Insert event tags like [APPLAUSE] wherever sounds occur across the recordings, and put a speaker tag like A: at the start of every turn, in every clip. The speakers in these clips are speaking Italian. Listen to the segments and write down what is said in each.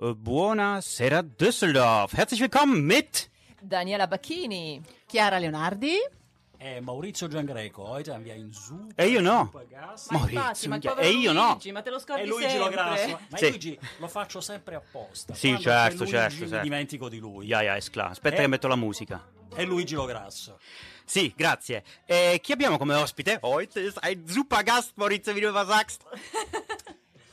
A: Äh, Buonasera Düsseldorf. Herzlich willkommen mit
B: Daniela Bacchini.
C: Chiara Leonardi.
D: E Maurizio Giangreco, haben wir ihn su.
A: E io no.
D: Supergas.
A: Maurizio,
C: ma
A: e io no.
C: Luigi, ma te lo scordi
D: E Luigi
C: sempre.
D: lo grasso. Ma
A: Sì.
D: Luigi lo faccio sempre apposta.
A: Sì,
D: Quando
A: certo,
D: Luigi,
A: certo,
D: Mi
A: certo.
D: dimentico di lui.
A: Ist klar. Aspetta
D: Eh.
A: che metto la musica.
D: E Luigi lo grasso.
A: Sì, grazie. E chi abbiamo come ospite? Heute ist ein super Gast, Maurizio, wie du immer sagst.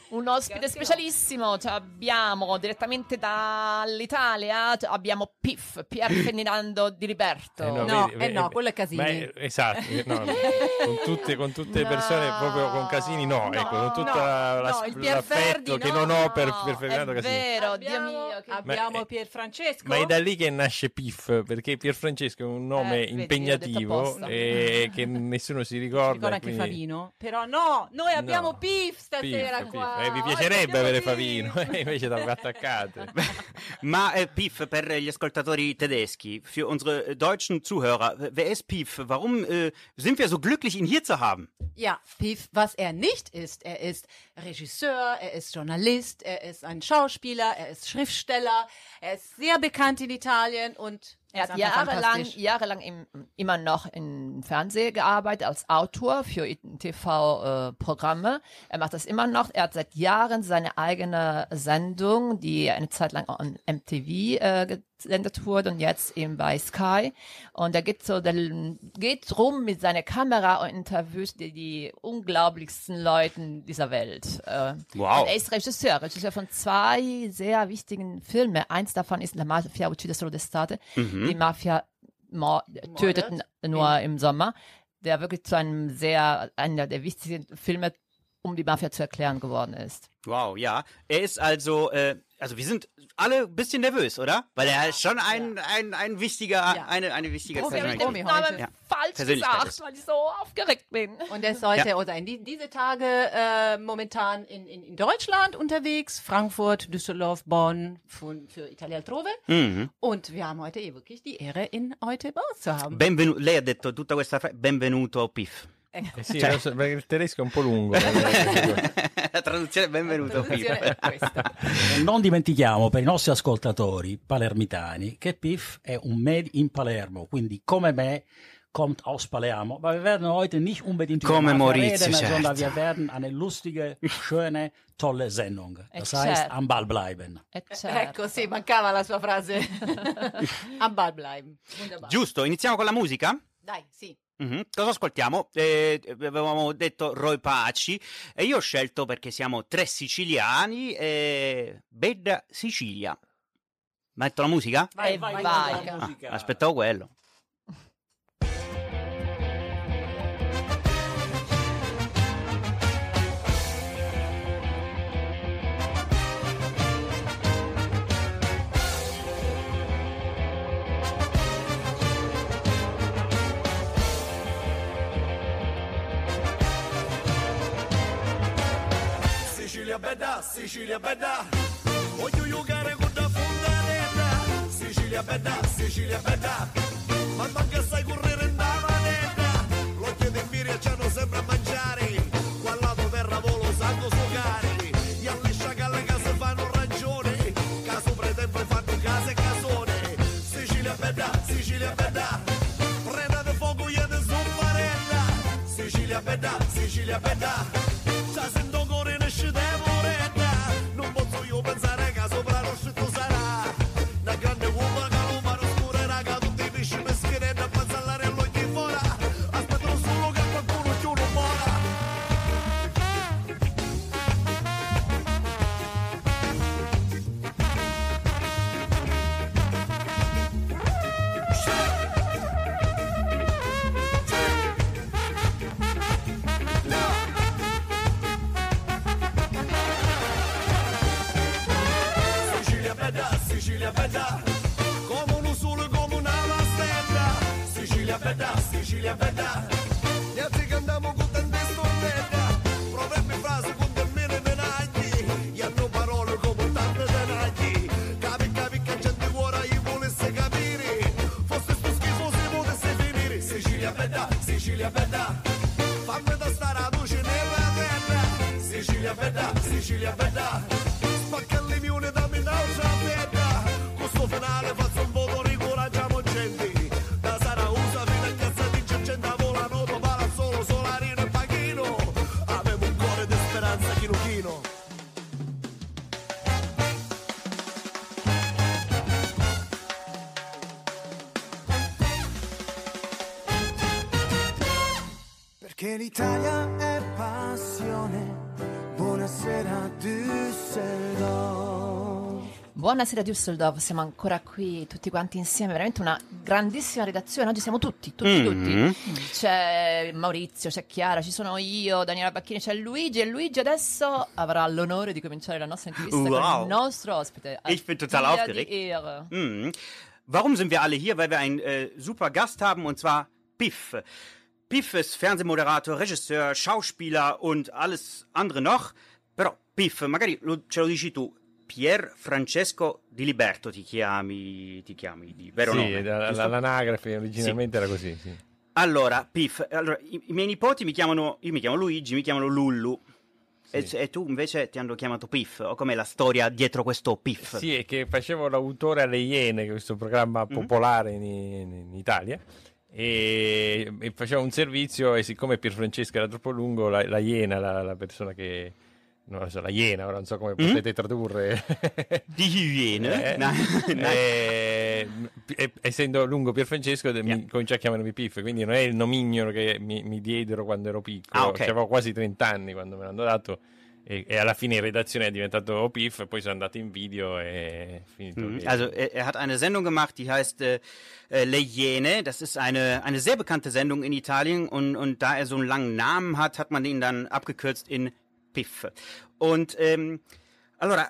B: Un ospite specialissimo, cioè abbiamo direttamente dall'Italia, cioè abbiamo Piff, Pier [LAUGHS] Ferdinando di Liberto.
C: no, eh no, quello è Casini.
E: È- esatto, eh, no, [LAUGHS] con tutte, con tutte le persone,
B: No,
E: proprio con Casini no, ecco, con tutto
C: no,
E: la-
C: no, il Pier
E: l'affetto
C: Ferdi,
E: che
C: no,
E: non ho per,
B: No,
E: per Ferdinando
B: è
E: Casini.
B: vero, Dio
C: Abbiamo,
B: mio. Che...
C: abbiamo
E: Ma è-
C: Pierfrancesco.
E: Ma è da lì che nasce Piff, perché Pierfrancesco è un nome
B: Eh, vedi,
E: impegnativo e che nessuno si ricorda.
C: Ricorda anche
E: quindi-
C: Favino. Però no, noi abbiamo
E: No.
C: Piff stasera
E: Piff,
C: qua.
E: Eh, vi
C: Oggi
E: piacerebbe avere. Favino, eh, invece da attaccate. [LAUGHS]
A: Ma äh, Pief, per gli ascoltatori tedeschi, für unsere deutschen Zuhörer, wer ist Pief? Warum äh, sind wir so glücklich, ihn hier zu haben?
C: Ja, Piff, was er nicht ist, er ist Regisseur, er ist Journalist, er ist ein Schauspieler, er ist Schriftsteller, er ist sehr bekannt in Italien und
B: Er hat jahrelang, jahrelang im, immer noch im Fernsehen gearbeitet als Autor für TV-Programme. er macht das immer noch. Er hat seit Jahren seine eigene Sendung, die eine Zeit lang on MTV äh, gesendet wurde und jetzt eben bei Sky. Und er geht so, der geht rum mit seiner Kamera und interviewt die, die unglaublichsten Leuten dieser Welt. Äh,
A: Wow.
B: Und er ist Regisseur, Regisseur von zwei sehr wichtigen Filmen. Eins davon ist La Mafia uccide solo d'estate. Die Mafia mo- tötet n- nur im Sommer. Der wirklich zu einem sehr, einer der wichtigsten Filme, um die Mafia zu erklären geworden ist.
A: Wow, ja. Er ist also, äh, also wir sind alle ein bisschen nervös, oder? Weil er ist schon ein, ein, ein wichtiger,
C: Ja.
A: eine, eine wichtige
C: Profi,
A: Persönlichkeit.
B: Namen
C: heute.
A: Ja.
B: falsch gesagt, weil ich so aufgeregt bin.
C: Und er ist heute
A: Ja.
C: oder in die, diese Tage äh, momentan in, in, in Deutschland unterwegs, Frankfurt, Düsseldorf, Bonn, von, für Italia Altrove.
A: Mhm.
C: Und wir haben heute eh wirklich die Ehre, ihn heute bei uns zu haben.
A: Benvenu- lei ha detto tutta questa frase, benvenuto Piff.
E: Eh sì, perché il tedesco è un po' lungo. [LAUGHS]
A: La traduzione è benvenuto Piff.
C: Traduzione.
D: E non dimentichiamo per i nostri ascoltatori palermitani che Piff è un Made in Palermo, quindi come me kommt aus Palermo. Aber wir werden heute nicht unbedingt über
A: Maurizio,
D: reden,
A: certo.
D: sondern wir werden eine lustige, schöne, tolle Sendung. Das
B: Eh,
D: heißt,
B: certo.
D: am Ball bleiben.
B: Eh, certo.
C: Ecco, sì, mancava la sua frase. [LAUGHS] Am Ball bleiben. Wunderbar.
A: Giusto, iniziamo con la musica?
C: Dai, sì.
A: Mhm. Cosa ascoltiamo? Eh, avevamo detto Roy Paci e io ho scelto perché siamo tre siciliani, eh, Bedda Sicilia. Metto la musica?
B: E
D: vai,
B: vai.
D: con la
A: Ah,
D: musica.
A: aspettavo quello.
F: Sicilia bella, voglio giocare con la fontanella. Sicilia bella, Sicilia bella, ma manca sai correre in da manetta. L'occhio di Miria c'hanno sempre a mangiare, qua lato terra volo sanno sfogare. Gli alle sciacalle che si fanno ragione, caso pretempo fanno casa e casone. Sicilia bella, Sicilia bella, preda di fuoco io di zuffarella. Sicilia bella, Sicilia bella. Sicilya feda Farklı dostlara düşüne vedeta Sicilya feda Sicilya feda Spakallim yune da minav zafeta Kusufun ale fasun bolon Che l'Italia è passione. Buonasera Düsseldorf.
B: Buonasera Düsseldorf, siamo ancora qui tutti quanti insieme, veramente una grandissima redazione, oggi siamo tutti, tutti,
A: Mhm.
B: tutti. C'è Maurizio, c'è Chiara, ci sono io, Daniela Bacchini, c'è Luigi e Luigi adesso avrà l'onore di cominciare la nostra intervista con
A: Wow.
B: il nostro ospite.
A: Ich bin total aufgeregt. Mhm. Warum sind wir alle hier? Weil wir einen äh, super Gast haben und zwar Piff. Piff ist Fernsehmoderator, Regisseur, Schauspieler und alles andere noch. Però Piff, magari lo- ce lo dici tu. Pier Francesco Di Liberto ti chiami, ti chiami di vero
E: sì,
A: nome.
E: la- l'anagrafe originalmente era così. Sì.
A: Allora, Piff, allora, i, i miei nipoti mi chiamano, io mi chiamo Luigi, mi chiamano Lullu. E, e tu invece ti hanno chiamato Piff, o com'è la storia dietro questo Piff?
E: Sì, è che facevo l'autore alle Iene, questo programma popolare in, in Italia. E, e facevo un servizio e siccome Pierfrancesco era troppo lungo, la, la Iena, la, la persona che... Non lo so, la Iena, ora non so come potete tradurre.
A: Die Hyäne?
E: Eh,
A: Nein, nein.
E: eh, e- essendo lungo Pierfrancesco de- mi cominciò a chiamarmi Piff quindi non è il nomignolo che mi, mi diedero quando ero piccolo
A: Ah, ok.
E: Cioè, avevo quasi 30 anni quando me l'hanno dato e, e alla fine in redazione è diventato Piff poi sono andato in video e finito
A: Mhm. Also er, er hat eine Sendung gemacht, die heißt äh, äh, Le Iene. Das ist eine, eine sehr bekannte Sendung in Italien und, und da er so einen langen Namen hat, hat man ihn dann abgekürzt in Piff. Und ähm, allora,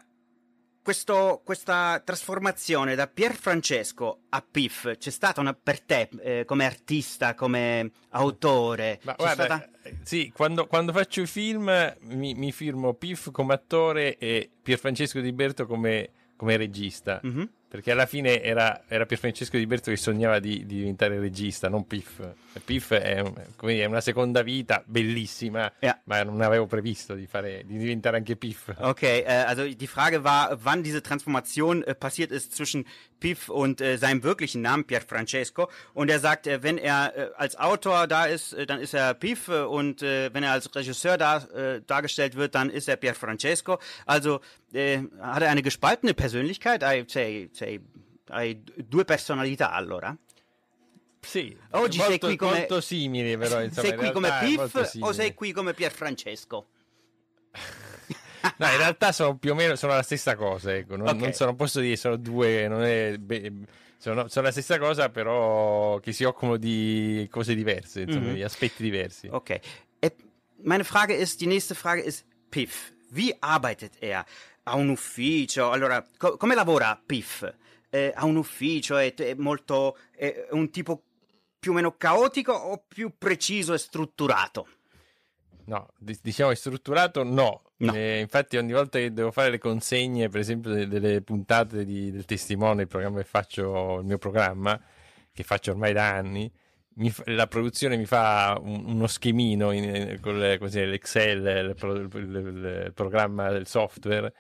A: questo, questa trasformazione da Pier Francesco a Piff c'è stata una, per te eh, come artista, come autore?
E: Ma guarda,
A: stata-
E: eh, sì, quando, quando faccio i film mi, mi firmo Piff come attore e Pierfrancesco Di Berto come, come regista.
A: Mhm.
E: Perché alla fine era, era Pierfrancesco Di Berto che sognava di, di diventare regista, non Piff. Piff è, è una seconda vita bellissima,
A: Ja.
E: ma non avevo previsto di, fare, di diventare anche Piff.
A: Okay, äh, also die Frage war, wann diese Transformation äh, passiert ist zwischen Piff und äh, seinem wirklichen Namen Pier Francesco. Und er sagt, äh, wenn er äh, als Autor da ist, äh, dann ist er Piff und wenn er als Regisseur da, dargestellt wird, dann ist er Pier Francesco. Also hat er eine gespaltene Persönlichkeit? Hai, sei, sei, hai due personalità allora?
E: Sì,
A: Oggi sei
E: molto,
A: qui come-
E: molto simili però. Insomma,
A: sei qui come Piff o sei qui come Pier Francesco? [LAUGHS]
E: No, in realtà sono più o meno sono la stessa cosa, ecco. non,
A: Ok.
E: non sono, posso dire sono due, non è, beh, sono, sono la stessa cosa, però che si occupano di cose diverse, insomma,
A: Mhm.
E: di aspetti diversi.
A: Okay. Äh, meine Frage ist, die nächste Frage ist Piff. Wie arbeitet er? Ha un ufficio? Allora, co- come lavora Piff? Eh, ha un ufficio? È, è molto... è un tipo più o meno caotico o più preciso e strutturato?
E: No, di- diciamo strutturato, no.
A: No.
E: Eh, infatti ogni volta che devo fare le consegne, per esempio de- delle puntate di- del testimone, il programma che faccio, il mio programma, che faccio ormai da anni, fa- la produzione mi fa un- uno schemino in, in- con le- così, l'Excel, il, pro- il- il programma del software,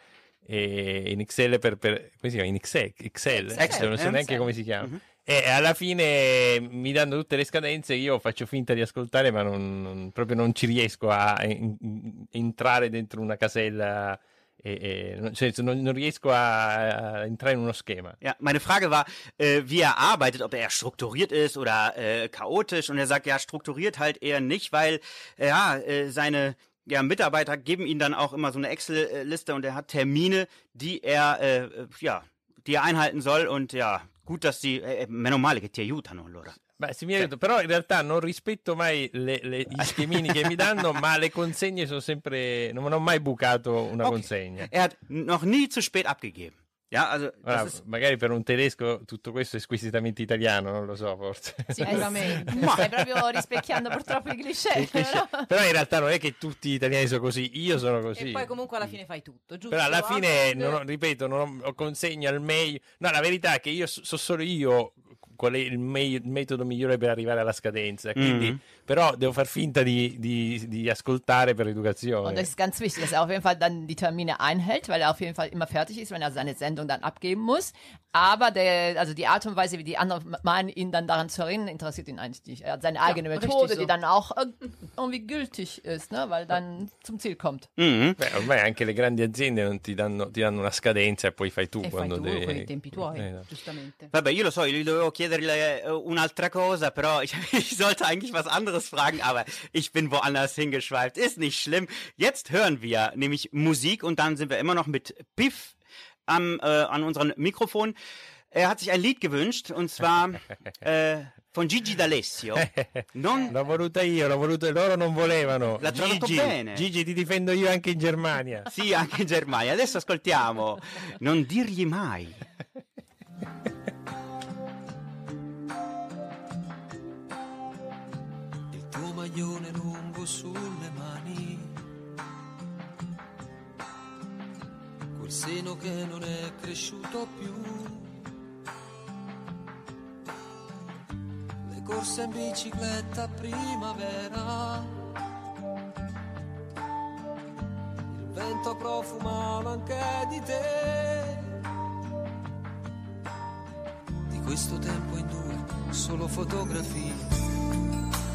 E: e in Excel per, per come si chiama? In Excel, Excel,
B: Excel,
E: non so
A: eh?
E: neanche come si chiama.
A: Mhm.
E: E alla fine mi danno tutte le scadenze, io faccio finta di ascoltare, ma non, non- proprio non ci riesco a en- entrare dentro una casella, e, e- non- cioè, non, non riesco a, a entrare in uno schema.
A: Ja, meine Frage war, äh, wie er arbeitet, ob er strukturiert ist oder äh, chaotisch. Und er sagt, ja, strukturiert halt eher nicht, weil ja, äh, seine ja, Mitarbeiter geben ihm dann auch immer so eine Excel-Liste und er hat Termine, die er äh, ja, die er einhalten soll. Und ja, gut, dass die, äh, meno male che ti aiutano allora.
E: Beh, sì, mi aiuto, però in realtà non rispetto mai le- le- gli schemini che mi danno, ma le consegne sono sempre... non ho mai bucato una
A: Ok.
E: consegna.
A: Er hat noch nie zu spät abgegeben. Ja, also das ist,
E: magari per un tedesco tutto questo è squisitamente italiano, non lo so, forse. [LAUGHS]
C: Sicuramente.
B: Stai proprio rispecchiando purtroppo i cliché.
E: Il cliché.
B: però-
E: Però in realtà non è che tutti gli italiani sono così, io sono così.
C: E poi comunque alla fine fai tutto, giusto?
E: Però alla fine,
C: Ah,
E: non ho- ripeto, non ho, ho consegno al meglio. No, la verità è che io so, so solo io qual è il, meglio- il metodo migliore per arrivare alla scadenza. Quindi,
A: Mhm.
E: però devo far finta di, di- di ascoltare per
B: Und
E: educazione.
B: das ist ganz wichtig, dass er auf jeden Fall dann die Termine einhält, weil er auf jeden Fall immer fertig ist, wenn er seine Sendung dann abgeben muss. Aber der, also die Art und Weise, wie die anderen meinen, ihn dann daran zu erinnern, interessiert ihn eigentlich nicht. Er hat seine eigene
C: richtig
B: Methode,
C: so.
B: die dann auch äh, irgendwie gültig ist, ne? weil dann zum Ziel kommt.
A: mhm.
E: Beh, ormai anche le grandi aziende non ti danno, ti danno una scadenza e poi fai tu
C: E fai
E: quando
C: tu
E: devi.
C: con i tempi tuoi,
E: Eh, no.
C: giustamente.
A: Vabbè, io lo so, gli dovevo chiedere chiederle un'altra cosa, però ich, ich sollte eigentlich was anderes fragen, aber ich bin woanders hingeschweift. Ist nicht schlimm. Jetzt hören wir nämlich Musik und dann sind wir immer noch mit Piff am, äh, an unserem Mikrofon. Er hat sich ein Lied gewünscht und zwar äh, von Gigi D'Alessio. Non
E: L'ho voluta io, l'ho voluta loro non volevano.
A: L'ha
E: Gigi,
A: bene.
E: Gigi, ti difendo io anche in Germania.
A: Sì, anche in Germania. Adesso ascoltiamo. Non dirgli mai.
G: Maglione lungo sulle mani, quel seno che non è cresciuto più, le corse in bicicletta a primavera, il vento profumava anche di te. Di questo tempo in due, solo fotografie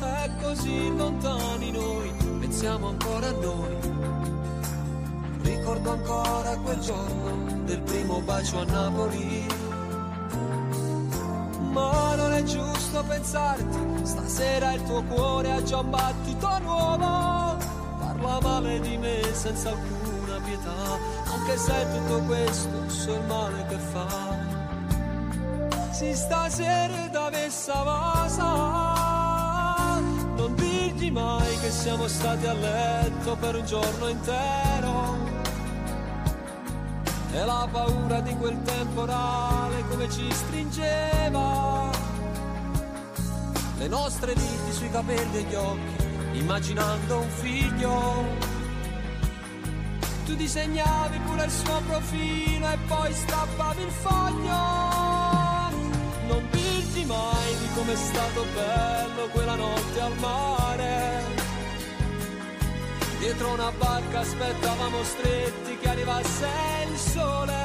G: è così lontani noi, pensiamo ancora a noi. Ricordo ancora quel giorno del primo bacio a Napoli. Ma non è giusto pensarti, stasera il tuo cuore ha già un battito nuovo. Parla male di me senza alcuna pietà, anche se tutto questo so il male che fa. Si stasera da messa vasa Dirgli mai che siamo stati a letto per un giorno intero? E la paura di quel temporale come ci stringeva? Le nostre dita sui capelli e gli occhi Immaginando un figlio. Tu disegnavi pure il suo profilo e poi strappavi il foglio. Non dirti mai com'è stato bello quella notte al mare. Dietro una barca aspettavamo stretti che arrivasse il sole.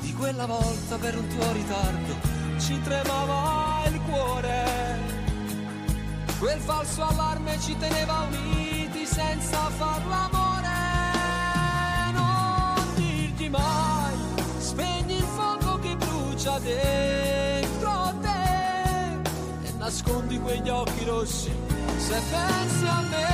G: Di quella volta per un tuo ritardo ci tremava il cuore. Quel falso allarme ci teneva uniti senza far l'amore. Non dirgli mai, spegni il fuoco che brucia te nascondi quegli occhi rossi se pensi a me.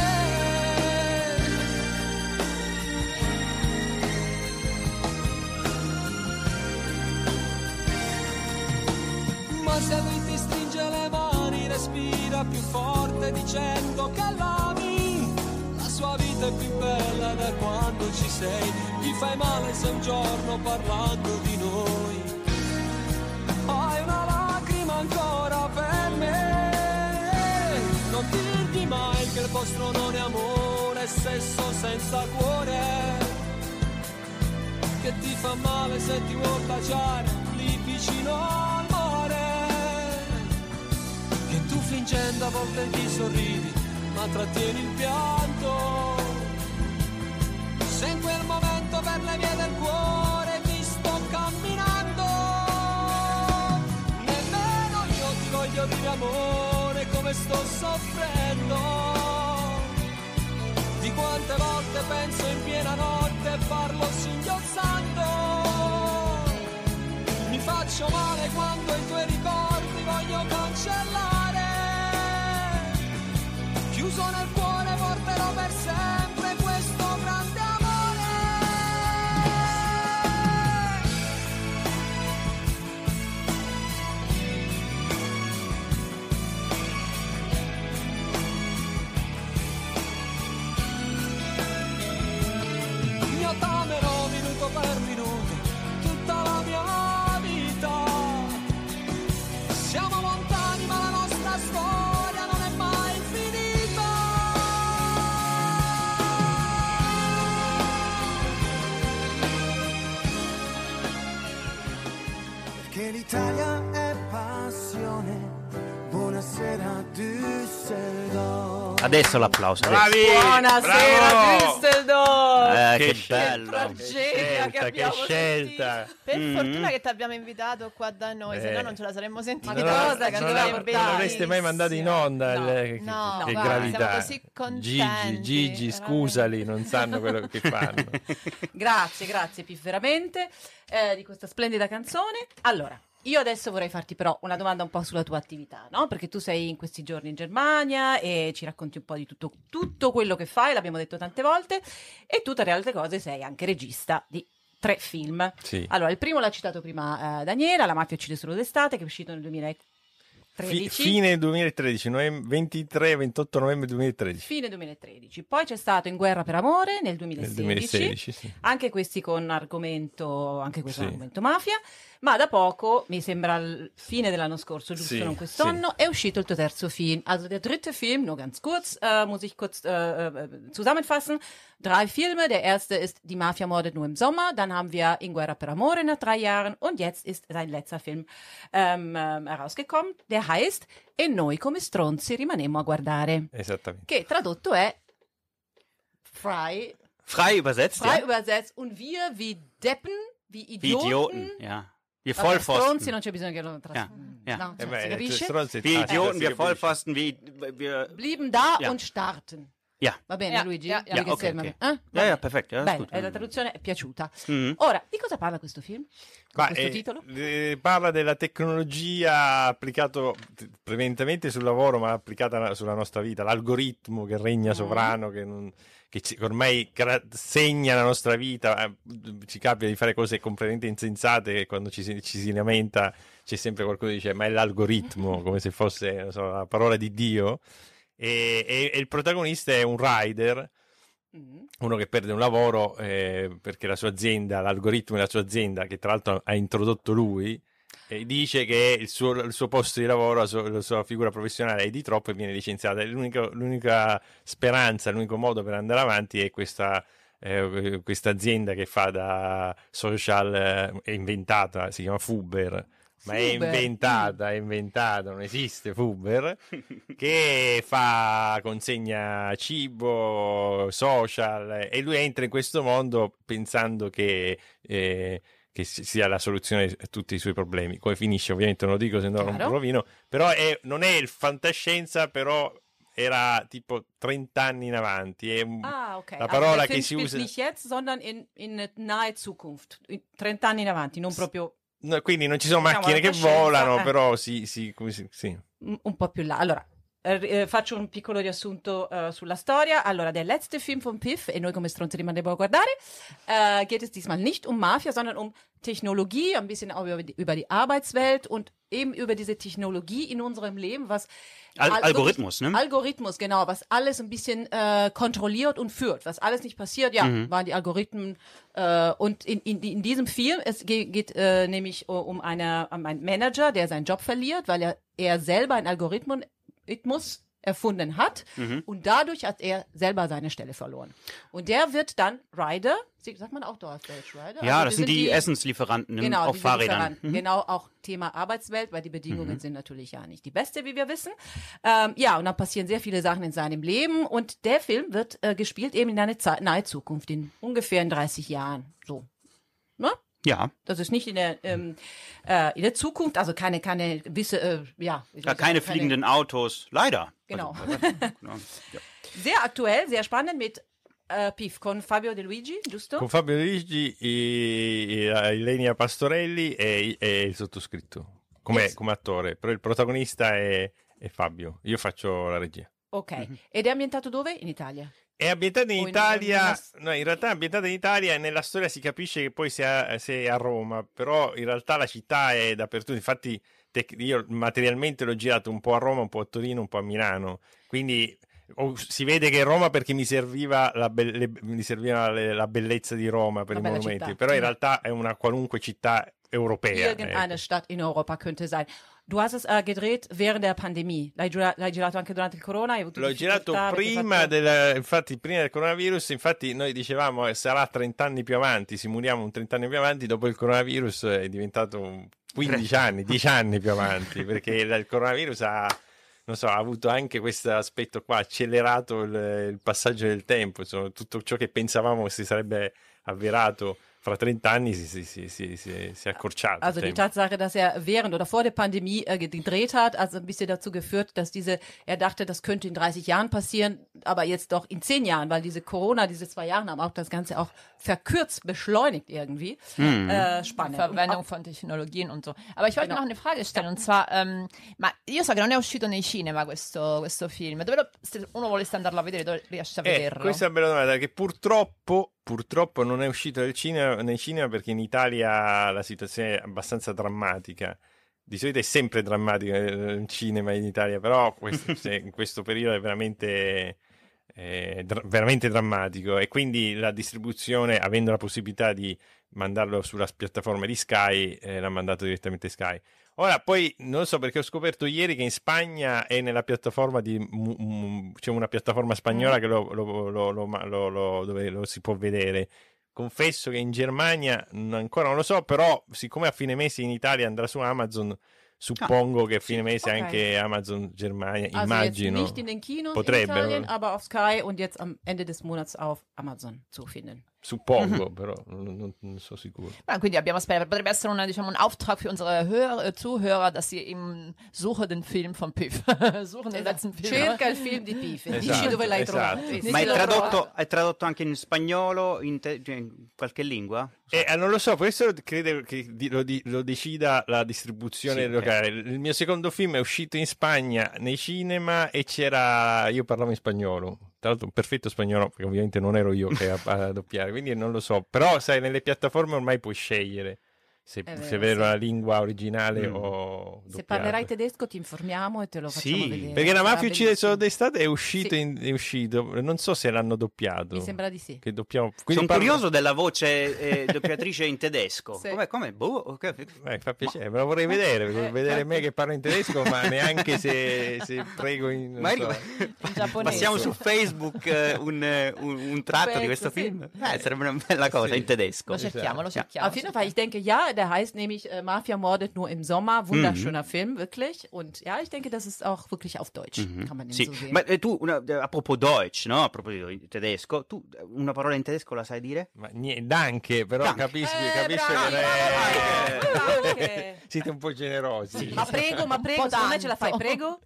G: Ma se lui ti stringe le mani, respira più forte dicendo che l'ami. La sua vita è più bella da quando ci sei. Ti fai male se un giorno parlando di noi hai una lacrima ancora me. Non dirgli mai che il vostro non è amore, è sesso senza cuore che ti fa male se ti vuol baciare lì vicino al mare. Che tu fingendo a volte ti sorridi, ma trattieni il pianto. Sto soffrendo. Di quante volte penso in piena notte e parlo singhiozzando. Mi faccio male quando i tuoi ricordi voglio cancellare. Chiuso nel cuore porterò per sempre
F: L'Italia è passione. Buonasera Düsseldorf.
A: Adesso l'applauso. adesso.
E: Bravi!
C: Buonasera
E: bravo!
C: Düsseldorf!
A: Eh,
E: Che
A: che
E: scelta.
A: bello.
C: tragedia che
E: Che
C: abbiamo
E: scelta!
B: Per
A: Mm.
B: fortuna che ti abbiamo invitato qua da noi, se
E: Eh.
B: no non ce la saremmo sentita.
C: Ma che
E: Non
C: cosa, che
E: non, non l'avreste mai mandato in onda
C: No.
E: il- che,
B: No,
E: che
B: guarda,
E: gravità
B: siamo così
E: Gigi,
B: contenti,
E: Gigi
B: veramente.
E: scusali non sanno quello che fanno [LAUGHS]
C: Grazie, grazie Pif, veramente, eh, di questa splendida canzone. Allora, io adesso vorrei farti però una domanda un po' sulla tua attività, no? Perché tu sei in questi giorni in Germania e ci racconti un po' di tutto, tutto quello che fai, l'abbiamo detto tante volte, e tu tra le altre cose sei anche regista di tre film.
E: Sì.
C: Allora, il primo l'ha citato prima eh, Daniela, La mafia uccide solo d'estate, che è uscito nel 2013.
E: Fi- fine 2013, novem- 23-28 novembre 2013.
C: Fine 2013. Poi c'è stato In guerra per amore nel 2016.
E: Nel 2016, sì.
C: Anche questi con argomento, anche questo
E: Sì.
C: argomento mafia. Ma da poco, mi sembra il fine dell'anno scorso, giusto
E: Sì,
C: non quest'anno, è uscito il tuo terzo film. Also der dritte Film, nur ganz kurz, äh, muss ich kurz äh, äh, zusammenfassen. Drei Filme. Der erste ist Die Mafia mordet nur im Sommer. Dann haben wir In guerra per amore nach drei Jahren. Und jetzt ist sein letzter Film ähm, ähm, herausgekommen. Der heißt E noi come stronzi rimanemmo a guardare.
E: Esattamente.
C: Che tradotto è frei,
A: Frei übersetzt,
C: frei
A: ja?
C: übersetzt. Und wir wie Deppen, wie
A: Wie
C: Idioten.
A: Idioten, ja. Wir Vollpfosten.
C: stronzi non c'è bisogno che lo
A: Ja, ja.
E: Eh
C: cioè,
E: beh,
C: si capisce?
E: stronzi-
A: Wie
E: ah,
A: Idioten, wir. Vollpfosten, wie wir.
C: Blieben da
A: Ja.
C: und starten.
A: Ja.
C: Va bene,
B: Ja,
C: Luigi?
B: ja, ja.
C: Luigi
A: Ja, ok,
C: Selman.
A: ok.
C: Eh? Va
A: Ja,
C: bene.
A: ja, perfetto. Ja,
C: Bene, eh, la traduzione è piaciuta.
A: Mhm.
C: Ora, di cosa parla questo film? Con
E: Ma,
C: questo
E: eh,
C: titolo?
E: eh, parla della tecnologia applicato t- prevalentemente sul lavoro, ma applicata na- sulla nostra vita, l'algoritmo che regna
C: Mm.
E: sovrano, che, non- che ci- che ormai cara- segna la nostra vita. eh, Ci capita di fare cose completamente insensate e quando ci si, ci si lamenta c'è sempre qualcuno che dice ma è l'algoritmo, come se fosse so, la parola di Dio. E, e- e il protagonista è un rider
C: Mm.
E: uno che perde un lavoro eh, perché la sua azienda, l'algoritmo della sua azienda, che tra l'altro ha introdotto lui, dice che il suo, il suo posto di lavoro, la sua, la sua figura professionale è di troppo e viene licenziata. L'unica, l'unica speranza, l'unico modo per andare avanti è questa, eh, questa azienda che fa da social, eh, è inventata, si chiama Fuber. Ma è
C: Fuber,
E: inventata, è inventata, non esiste Fuber [LAUGHS] che fa consegna cibo, social e lui entra in questo mondo pensando che, eh, che si- sia la soluzione a tutti i suoi problemi. Come finisce ovviamente non lo dico se no non rovino, però è- non è il fantascienza, però era tipo 30 anni in avanti. È
C: Ah, ok.
E: La
C: Also
E: parola
C: der
E: che si usa...
C: nicht jetzt, sondern in, in nahe Zukunft. In 30 anni in avanti, non proprio
E: No, quindi non ci sono
C: Diciamo,
E: macchine che volano,
C: eh.
E: però sì, sì, come si- sì.
C: un po' più là. Allora, eh, eh, faccio un piccolo riassunto eh, sulla storia. Allora, der letzte Film von Piff, e noi come stronzi rimanremo a guardare, äh, geht es diesmal nicht um Mafia, sondern um Technologie, ein bisschen auch über die, über die Arbeitswelt und eben über diese Technologie in unserem Leben, was
A: Al
C: al-
A: Algorithmus, ne?
C: Algorithmus, genau, was alles ein bisschen äh, kontrolliert und führt. Was alles nicht passiert, ja, waren die Algorithmen. Äh, und in, in, in diesem Film, es ge- geht äh, nämlich um, eine, um einen Manager, der seinen Job verliert, weil er, er selber einen Algorithmus erfunden hat und dadurch hat er selber seine Stelle verloren. Und der wird dann Rider, sagt man auch Deutsch, Rider?
A: Ja,
C: Also
A: das sind die Essenslieferanten im,
C: Genau,
A: auf Fahrrädern. Mhm.
C: Genau, auch Thema Arbeitswelt, weil die Bedingungen sind natürlich ja nicht die beste, wie wir wissen. Ähm, ja, und dann passieren sehr viele Sachen in seinem Leben und der Film wird äh, gespielt eben in einer Zeit, nahe Zukunft, in ungefähr in 30 Jahren. So. Ne?
A: Ja,
C: Das ist nicht in der, ähm, äh, in der Zukunft, also keine, keine gewisse, äh, ja.
A: ja keine
C: sagen,
A: fliegenden Autos, leider.
C: Genau.
A: Also. Ja. [LAUGHS]
C: Sehr aktuell, sehr spannend mit äh, Pif con Fabio De Luigi, giusto?
E: Con Fabio Luigi, e, e Ilenia Pastorelli e, e il sottoscritto come,
C: Yes.
E: come attore, però il protagonista è, è Fabio, io faccio la regia.
C: Ok. Ed è ambientato dove? In Italia.
E: È ambientata in
C: O
E: Italia,
C: in-
E: no, in realtà è ambientata in Italia e nella storia si capisce che poi sia, sia a Roma, però in realtà la città è dappertutto, infatti tec- io materialmente l'ho girato un po' a Roma, un po' a Torino, un po' a Milano, quindi oh, si vede che è Roma perché mi serviva la, be- le- mi serviva le- la bellezza di Roma per
C: La
E: i monumenti,
C: città.
E: però in realtà è una qualunque città europea.
C: Irgendeine
E: ecco.
C: Stadt in Europa könnte sein. Du hast es äh, gedreht während der Pandemie. L'hai, l'hai girato anche durante il corona? Hai avuto
E: L'ho girato prima
C: fatto-
E: del, infatti, prima del coronavirus, infatti noi dicevamo eh, sarà 30 anni più avanti, simuliamo un 30 anni più avanti, dopo il coronavirus è diventato un 15 anni, 10 anni più avanti, [LAUGHS] perché il, coronavirus ha, non so, ha avuto anche questo aspetto qua, accelerato il, il passaggio del tempo, insomma, tutto ciò che pensavamo si sarebbe avverato fra 30 anni si, si, si, si, si, si è accorciato. il
C: Also die. Tatsache, dass er während oder vor der Pandemie äh, gedreht hat, also ein bisschen dazu geführt, dass diese, er dachte, das könnte in 30 Jahren passieren, aber jetzt doch in 10 Jahren, weil diese Corona, diese zwei Jahre haben auch das Ganze auch verkürzt, beschleunigt irgendwie. Äh, spannend.
B: Verwendung von Tecnologien und so. Aber ich wollte
C: Genau.
B: noch eine Frage stellen, und zwar, ehm, ma io so che non è uscito nei cinema questo, questo film, dove lo- se uno volesse andarlo a vedere, dove riesce a
E: Eh,
B: vederlo?
E: questa è una bella domanda, che purtroppo, purtroppo non è uscito nel cinema, nei cinema perché in Italia la situazione è abbastanza drammatica. Di solito è sempre drammatica eh, il cinema in Italia, però questo, in questo periodo è veramente, eh, dra- veramente drammatico e quindi la distribuzione, avendo la possibilità di mandarlo sulla piattaforma di Sky, eh, l'ha mandato direttamente Sky. Ora, poi non so perché ho scoperto ieri che in Spagna è nella piattaforma di. Mu- Mu- c'è una piattaforma spagnola che lo, lo- lo- lo si può vedere. Confesso che in Germania ancora non lo so, però siccome a fine mese in Italia andrà su Amazon, suppongo che a fine mese
C: ok.
E: anche Amazon Germania,
C: Also
E: immagino.
C: nicht in den Kinos
E: Potrebbe,
C: in Italien, aber auf Sky und jetzt am Ende des Monats auf Amazon zu finden.
E: Suppongo, però non, non- non sono sicuro.
B: Ja, quindi abbiamo sperato, potrebbe essere una, diciamo, un Auftrag für unsere Hörer, äh, Zuhörer, dass sie eben suchen den Film von Piff. [LAUGHS] suchen den letzten Film.
C: Cerca il film di Piff,
E: Esatto,
C: dici dove l'hai
E: esatto.
C: trovato.
B: Sì,
A: Ma è tradotto, è tradotto anche in spagnolo, in, te- cioè, in qualche lingua?
E: Eh, eh, non lo so, questo credo che lo, lo decida la distribuzione
A: Sì,
E: locale. Il mio secondo film è uscito in Spagna nei cinema e c'era. Io parlavo in spagnolo. Tra l'altro, un perfetto spagnolo, perché ovviamente non ero io che a, a doppiare, quindi non lo so. Però, sai, nelle piattaforme ormai puoi scegliere se,
C: vero,
E: se avere
C: sì.
E: la lingua originale
A: Mm.
E: o.
C: Se
E: doppiata.
C: parlerai tedesco ti informiamo e te lo facciamo
A: Sì,
C: vedere.
E: Perché la mafia uccide solo d'estate è uscito,
C: Sì.
E: in- è uscito. Non so se l'hanno doppiato.
C: Mi sembra di sì.
E: Che doppiamo.
A: Sono
E: parlo-
A: curioso della voce eh, doppiatrice in tedesco.
C: Sì.
A: Come? come? Boh, ok.
E: Eh, fa piacere, me lo vorrei vedere, vorrei
C: Eh,
E: vedere me che parlo in tedesco, ma [LAUGHS] neanche se, se prego in...
A: Magari
E: so.
B: giapponese.
A: passiamo su Facebook eh, un, eh, un- un tratto
C: Pezzo,
A: di questo
C: sì.
A: film. Eh, sarebbe una bella cosa
E: Sì.
A: in tedesco.
B: Lo cerchiamo, lo cerchiamo.
C: Auf jeden Fall, ich denke, ja, der heißt nämlich äh, Mafia mordet nur im Sommer. Wunderschöner Film, wirklich. Und ja, ich denke, das ist auch wirklich auf Deutsch. Kann man den
A: Sì,
C: so sehen.
A: ma eh, tu, una- eh, a proposito Deutsch, no? A proposito di tedesco, tu eh, una parola in tedesco la sai dire?
E: Ma niente, anche, però
A: Danke.
E: capisci,
C: Eh,
E: capisci che
C: bravo, Danke. [LAUGHS]
E: siete un po' generosi.
C: Ma prego, ma prego, secondo me ce la fai, prego?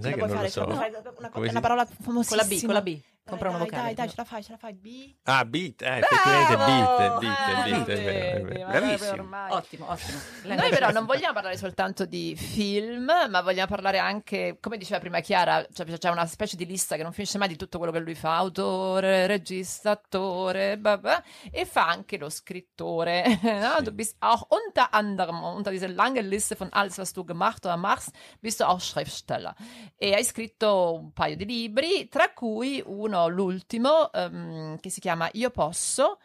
E: Sai che non lo so.
B: Una,
E: si-
B: una parola
C: Con
B: famosissima.
C: la B, con la B. Compra una
B: dai,
C: vocale.
B: Dai, dai, ce la fai, ce la fai. B.
E: Ah, beat, eh, effettivamente beat, beat,
B: Eh,
E: beat, vero.
B: ma
A: Bravissimo.
B: ormai.
C: Ottimo, ottimo. [LAUGHS]
B: Noi però non vogliamo parlare soltanto di film, ma vogliamo parlare anche, come diceva prima Chiara, cioè c'è una specie di lista che non finisce mai di tutto quello che lui fa, autore, regista, attore, blah, blah, e fa anche lo scrittore. [LAUGHS] No? Du bist auch unter anderem, unter dieser langen Liste von alles, was du gemacht oder machst, bist du auch Schriftsteller. E hai scritto un paio di libri, tra cui uno, l'ultimo, ehm, che si chiama Io posso,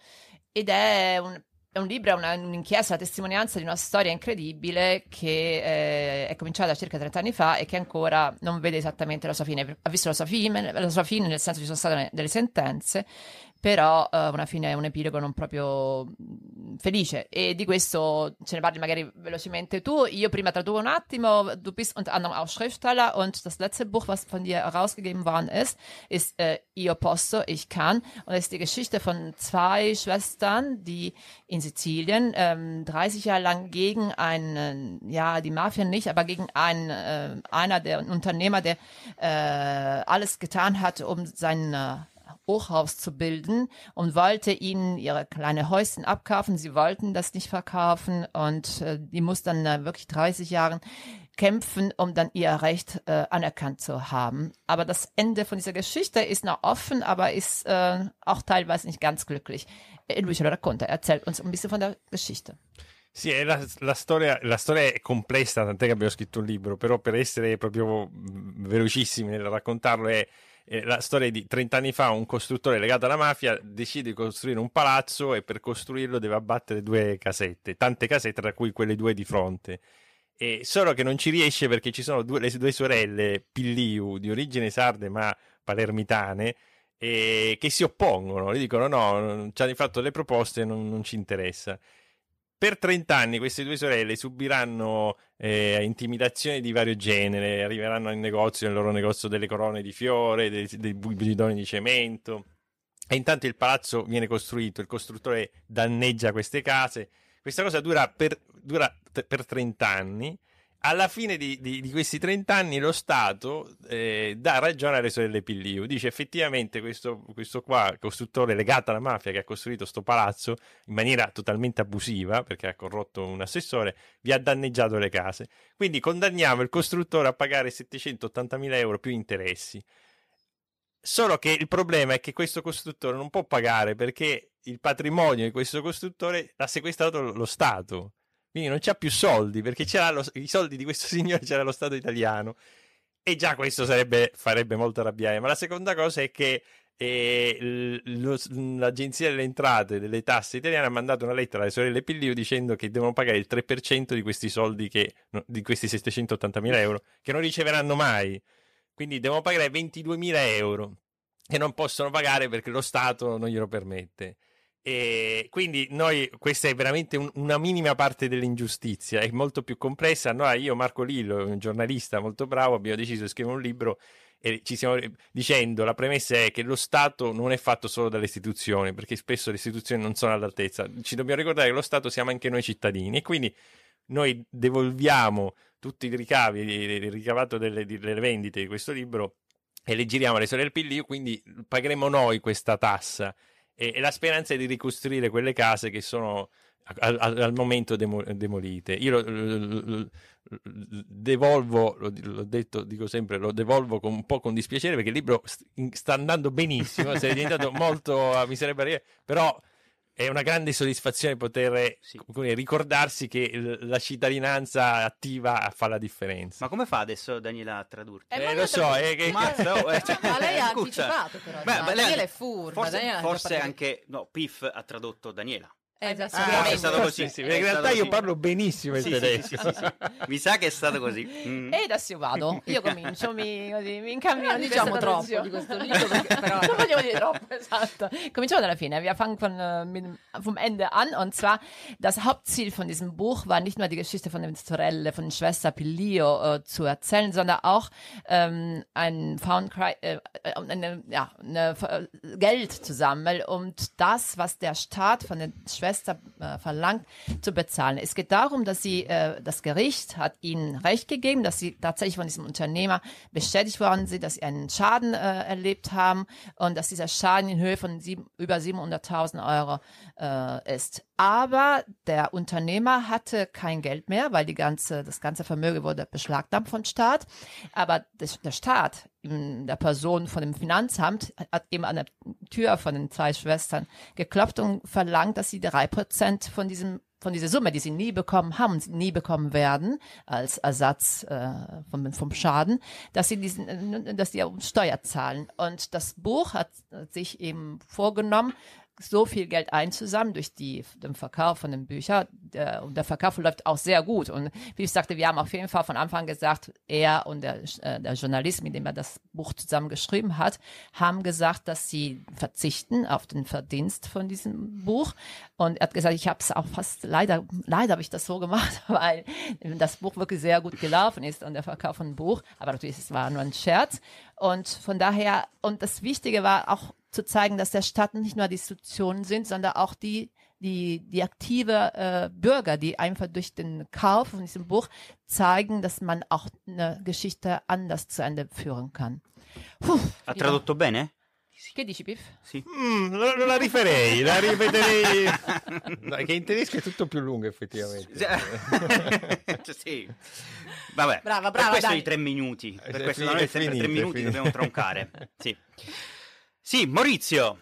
B: ed è un, è un libro, è una- un'inchiesta, una testimonianza di una storia incredibile che eh, è cominciata circa 30 anni fa e che ancora non vede esattamente la sua fine. Ha visto la sua fine, la sua fine nel senso ci sono state delle sentenze, però eh, una fine, un epilogo non proprio mm, felice. E di questo ce ne parli magari velocemente tu. Io prima traduco un attimo. Du bist unter anderem auch Schriftsteller und das letzte Buch, was von dir herausgegeben worden ist, ist äh, Io posso, ich kann. Und das ist die Geschichte von zwei Schwestern, die in Sizilien ähm, 30 Jahre lang gegen einen, ja, die Mafia nicht, aber gegen einen, äh, einer der Unternehmer, der äh, alles getan hat, um sein äh, Hochhaus zu bilden und wollte ihnen ihre kleine Häuschen abkaufen. Sie wollten das nicht verkaufen und äh, die muss dann äh, wirklich 30 Jahre kämpfen, um dann ihr Recht äh, anerkannt zu haben. Aber das Ende von dieser Geschichte ist noch offen, aber ist äh, auch teilweise nicht ganz glücklich. Lui ce lo racconta, er erzählt uns ein bisschen von der Geschichte.
E: Sì, la, la storia, la storia è complessa, tant'è che abbiamo scritto un libro, però per essere proprio mm, velocissimi nel raccontarlo è, la storia di 30 anni fa un costruttore legato alla mafia decide di costruire un palazzo e per costruirlo deve abbattere due casette, tante casette tra cui quelle due di fronte. E solo che non ci riesce perché ci sono due, le due sorelle Pilliu di origine sarde ma palermitane che si oppongono, gli dicono no, ci hanno fatto le proposte, non, non ci interessa. Per 30 anni queste due sorelle subiranno eh, intimidazioni di vario genere, arriveranno al negozio, nel loro negozio delle corone di fiore, dei, dei bidoni di cemento, E intanto il palazzo viene costruito, il costruttore danneggia queste case. Questa cosa dura per, dura t- per 30 anni. Alla fine di, di- di questi 30 anni lo Stato eh, dà ragione alle sorelle Pilliu. Dice effettivamente questo, questo qua, costruttore legato alla mafia che ha costruito questo palazzo in maniera totalmente abusiva, perché ha corrotto un assessore, vi ha danneggiato le case. Quindi condanniamo il costruttore a pagare 780.000 euro più interessi. Solo che il problema è che questo costruttore non può pagare perché il patrimonio di questo costruttore l'ha sequestrato lo Stato. Quindi non c'ha più soldi perché lo- i soldi di questo [LAUGHS] signore c'era lo Stato italiano. E già questo sarebbe, farebbe molto arrabbiare. Ma la seconda cosa è che eh, l- lo- l'Agenzia delle Entrate delle tasse italiane ha mandato una lettera alle sorelle Pillio dicendo che devono pagare il 3% di questi soldi, che, di questi 780.000 euro, che non riceveranno mai. Quindi devono pagare 22.000 euro che non possono pagare perché lo Stato non glielo permette. E quindi noi, questa è veramente un- una minima parte dell'ingiustizia, è molto più complessa. Noi, io, Marco Lillo, un giornalista molto bravo, abbiamo deciso di scrivere un libro e ci stiamo dicendo, la premessa è che lo Stato non è fatto solo dalle istituzioni, perché spesso le istituzioni non sono all'altezza. Ci dobbiamo ricordare che lo Stato siamo anche noi cittadini e quindi noi devolviamo tutti i ricavi, il ricavato delle, delle vendite di questo libro e le giriamo alle sorelle Pillio, quindi pagheremo noi questa tassa e, e la speranza è di ricostruire quelle case che sono al, al- momento demo- demolite. Io lo, lo- lo- devolvo, l'ho detto, dico sempre, lo devolvo con, un po' con dispiacere perché il libro st- sta andando benissimo, è diventato molto, mi sarebbe però è una grande soddisfazione poter
A: Sì.
E: ricordarsi che la cittadinanza attiva fa la differenza.
A: Ma come fa adesso Daniela a tradurti?
B: Eh,
E: Eh,
B: ma
E: lo so, è che...
A: Mazza, oh, eh, cioè, [LAUGHS]
C: Ma lei ha anticipato però.
A: Beh, ma lei-
C: Daniela è furba.
A: Forse, forse anche no, Pif ha tradotto Daniela.
C: Eh, già,
B: Ah,
A: è stato così.
E: Sì, sì, in realtà io
A: così.
E: parlo benissimo il
A: Sì,
E: tedesco.
A: sì, sì, sì. Mi sa che è stato così. Mm.
B: E adesso io vado, io comincio, mi, così, mi incammino
C: Non
B: di
C: diciamo troppo di questo libro, perché però- [LAUGHS]
B: non vogliamo dire troppo, esatto. Cominciamo dalla Fine. Wir fangen von, äh, mit, vom Ende an. Und zwar, das Hauptziel von diesem Buch war nicht nur die Geschichte von den Sorelle, von Schwester Pillio äh, zu erzählen, sondern auch ähm, ein Found Cry, äh, äh, eine, ja, eine, äh, Geld zu sammeln und das, was der Staat von der Schwester äh, verlangt, zu bezahlen. Es geht darum, dass sie, äh, das Gericht hat ihnen Recht gegeben, dass sie tatsächlich von diesem Unternehmer bestätigt worden sind, dass sie einen Schaden äh, erlebt haben und dass dieser Schaden in Höhe von sieben, über 700.000 Euro äh, ist. Aber der Unternehmer hatte kein Geld mehr, weil die ganze, das ganze Vermögen wurde beschlagnahmt vom Staat. Aber der Staat der Person von dem Finanzamt hat eben an der Tür von den zwei Schwestern geklopft und verlangt, dass sie drei Prozent von diesem von dieser Summe, die sie nie bekommen haben, und nie bekommen werden, als Ersatz äh, vom, vom Schaden, dass sie diesen, äh, dass die Steuer zahlen. Und das Buch hat sich eben vorgenommen, so viel Geld einzusammeln durch die, den Verkauf von den Büchern. Der, und der Verkauf läuft auch sehr gut. Und wie ich sagte, wir haben auf jeden Fall von Anfang gesagt, er und der, äh, der Journalist, mit dem er das Buch zusammen geschrieben hat, haben gesagt, dass sie verzichten auf den Verdienst von diesem Buch. Und er hat gesagt, ich habe es auch fast, leider, leider habe ich das so gemacht, [LAUGHS] weil das Buch wirklich sehr gut gelaufen ist und der Verkauf von Buch. Aber natürlich, es war nur ein Scherz. Und von daher, und das Wichtige war auch zu zeigen, dass der Staat nicht nur die Institutionen sind, sondern auch die, die, die aktive äh, Bürger, die einfach durch den Kauf von diesem Buch zeigen, dass man auch eine Geschichte anders zu Ende führen kann. Puh,
A: Ha tradotto bene?
B: Che dici, Piff?
A: Sì.
E: Mm, non non la rifarei, la ripeterei. No, che in tedesco è tutto più lungo, effettivamente.
A: Cioè, [LAUGHS] sì. Vabbè,
C: Brava,
A: per
C: brava,
A: questo
C: dai.
A: i tre minuti. Per
E: È
A: questo da noi sempre
E: finito,
A: tre minuti, dobbiamo troncare. Sì. Sì, Maurizio.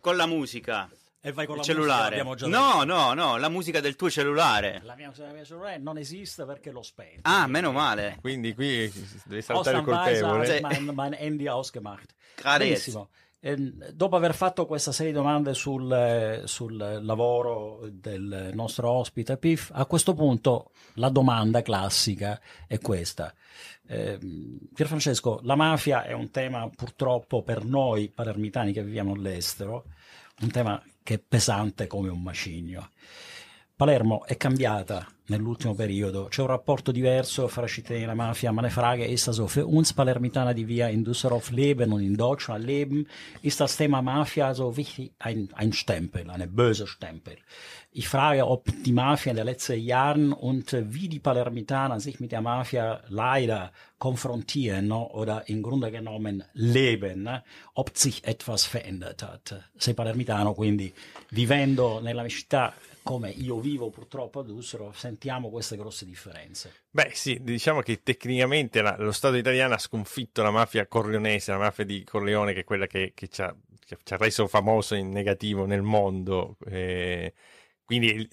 A: Con la musica.
D: E vai con
A: Il
D: la
A: cellulare.
D: musica,
A: No,
D: detto.
A: no, no, la musica del tuo cellulare.
D: La mia, la mia cellulare non esiste perché l'ho spento.
A: Ah, meno male.
E: Quindi qui deve saltare il colpevole.
D: ich mein, mein Handy ausgemacht. Benissimo. Ehm, dopo aver fatto questa serie di domande sul, sul lavoro del nostro ospite PIF, a questo punto la domanda classica è questa. Eh, Pierfrancesco, la mafia è un tema purtroppo per noi palermitani che viviamo all'estero, un tema che è pesante come un macigno. Palermo è cambiata nell'ultimo periodo, c'è un rapporto diverso fra cittadini e la Mafia. Meine Frage ist also, für uns Palermitaner, die wir in Düsseldorf leben und in Deutschland leben, ist das Thema Mafia so wichtig ein, ein Stempel, eine böse Stempel. Ich frage, ob die Mafia in den letzten Jahren und wie die Palermitaner sich mit der Mafia leider konfrontieren no, oder im Grunde genommen leben, ne, ob sich etwas verändert hat. Sei palermitano, quindi vivendo nella città come io vivo purtroppo a Düsseldorf, sentiamo queste grosse differenze.
E: Beh, sì, diciamo che tecnicamente la- lo Stato italiano ha sconfitto la mafia corleonese, la mafia di Corleone, che è quella che, che ci, ha, che ci ha reso famoso in negativo nel mondo. eh, quindi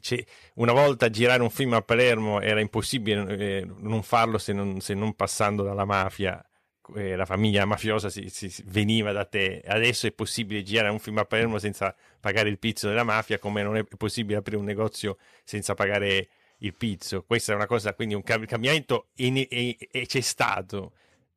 E: una volta girare un film a Palermo era impossibile eh, non farlo se non, se non passando dalla mafia. Eh, la famiglia mafiosa si, si- si- veniva da te. Adesso è possibile girare un film a Palermo senza pagare il pizzo della mafia, come non è possibile aprire un negozio senza pagare il pizzo. Questa è una cosa, quindi un cam- cambiamento e, e- e c'è stato.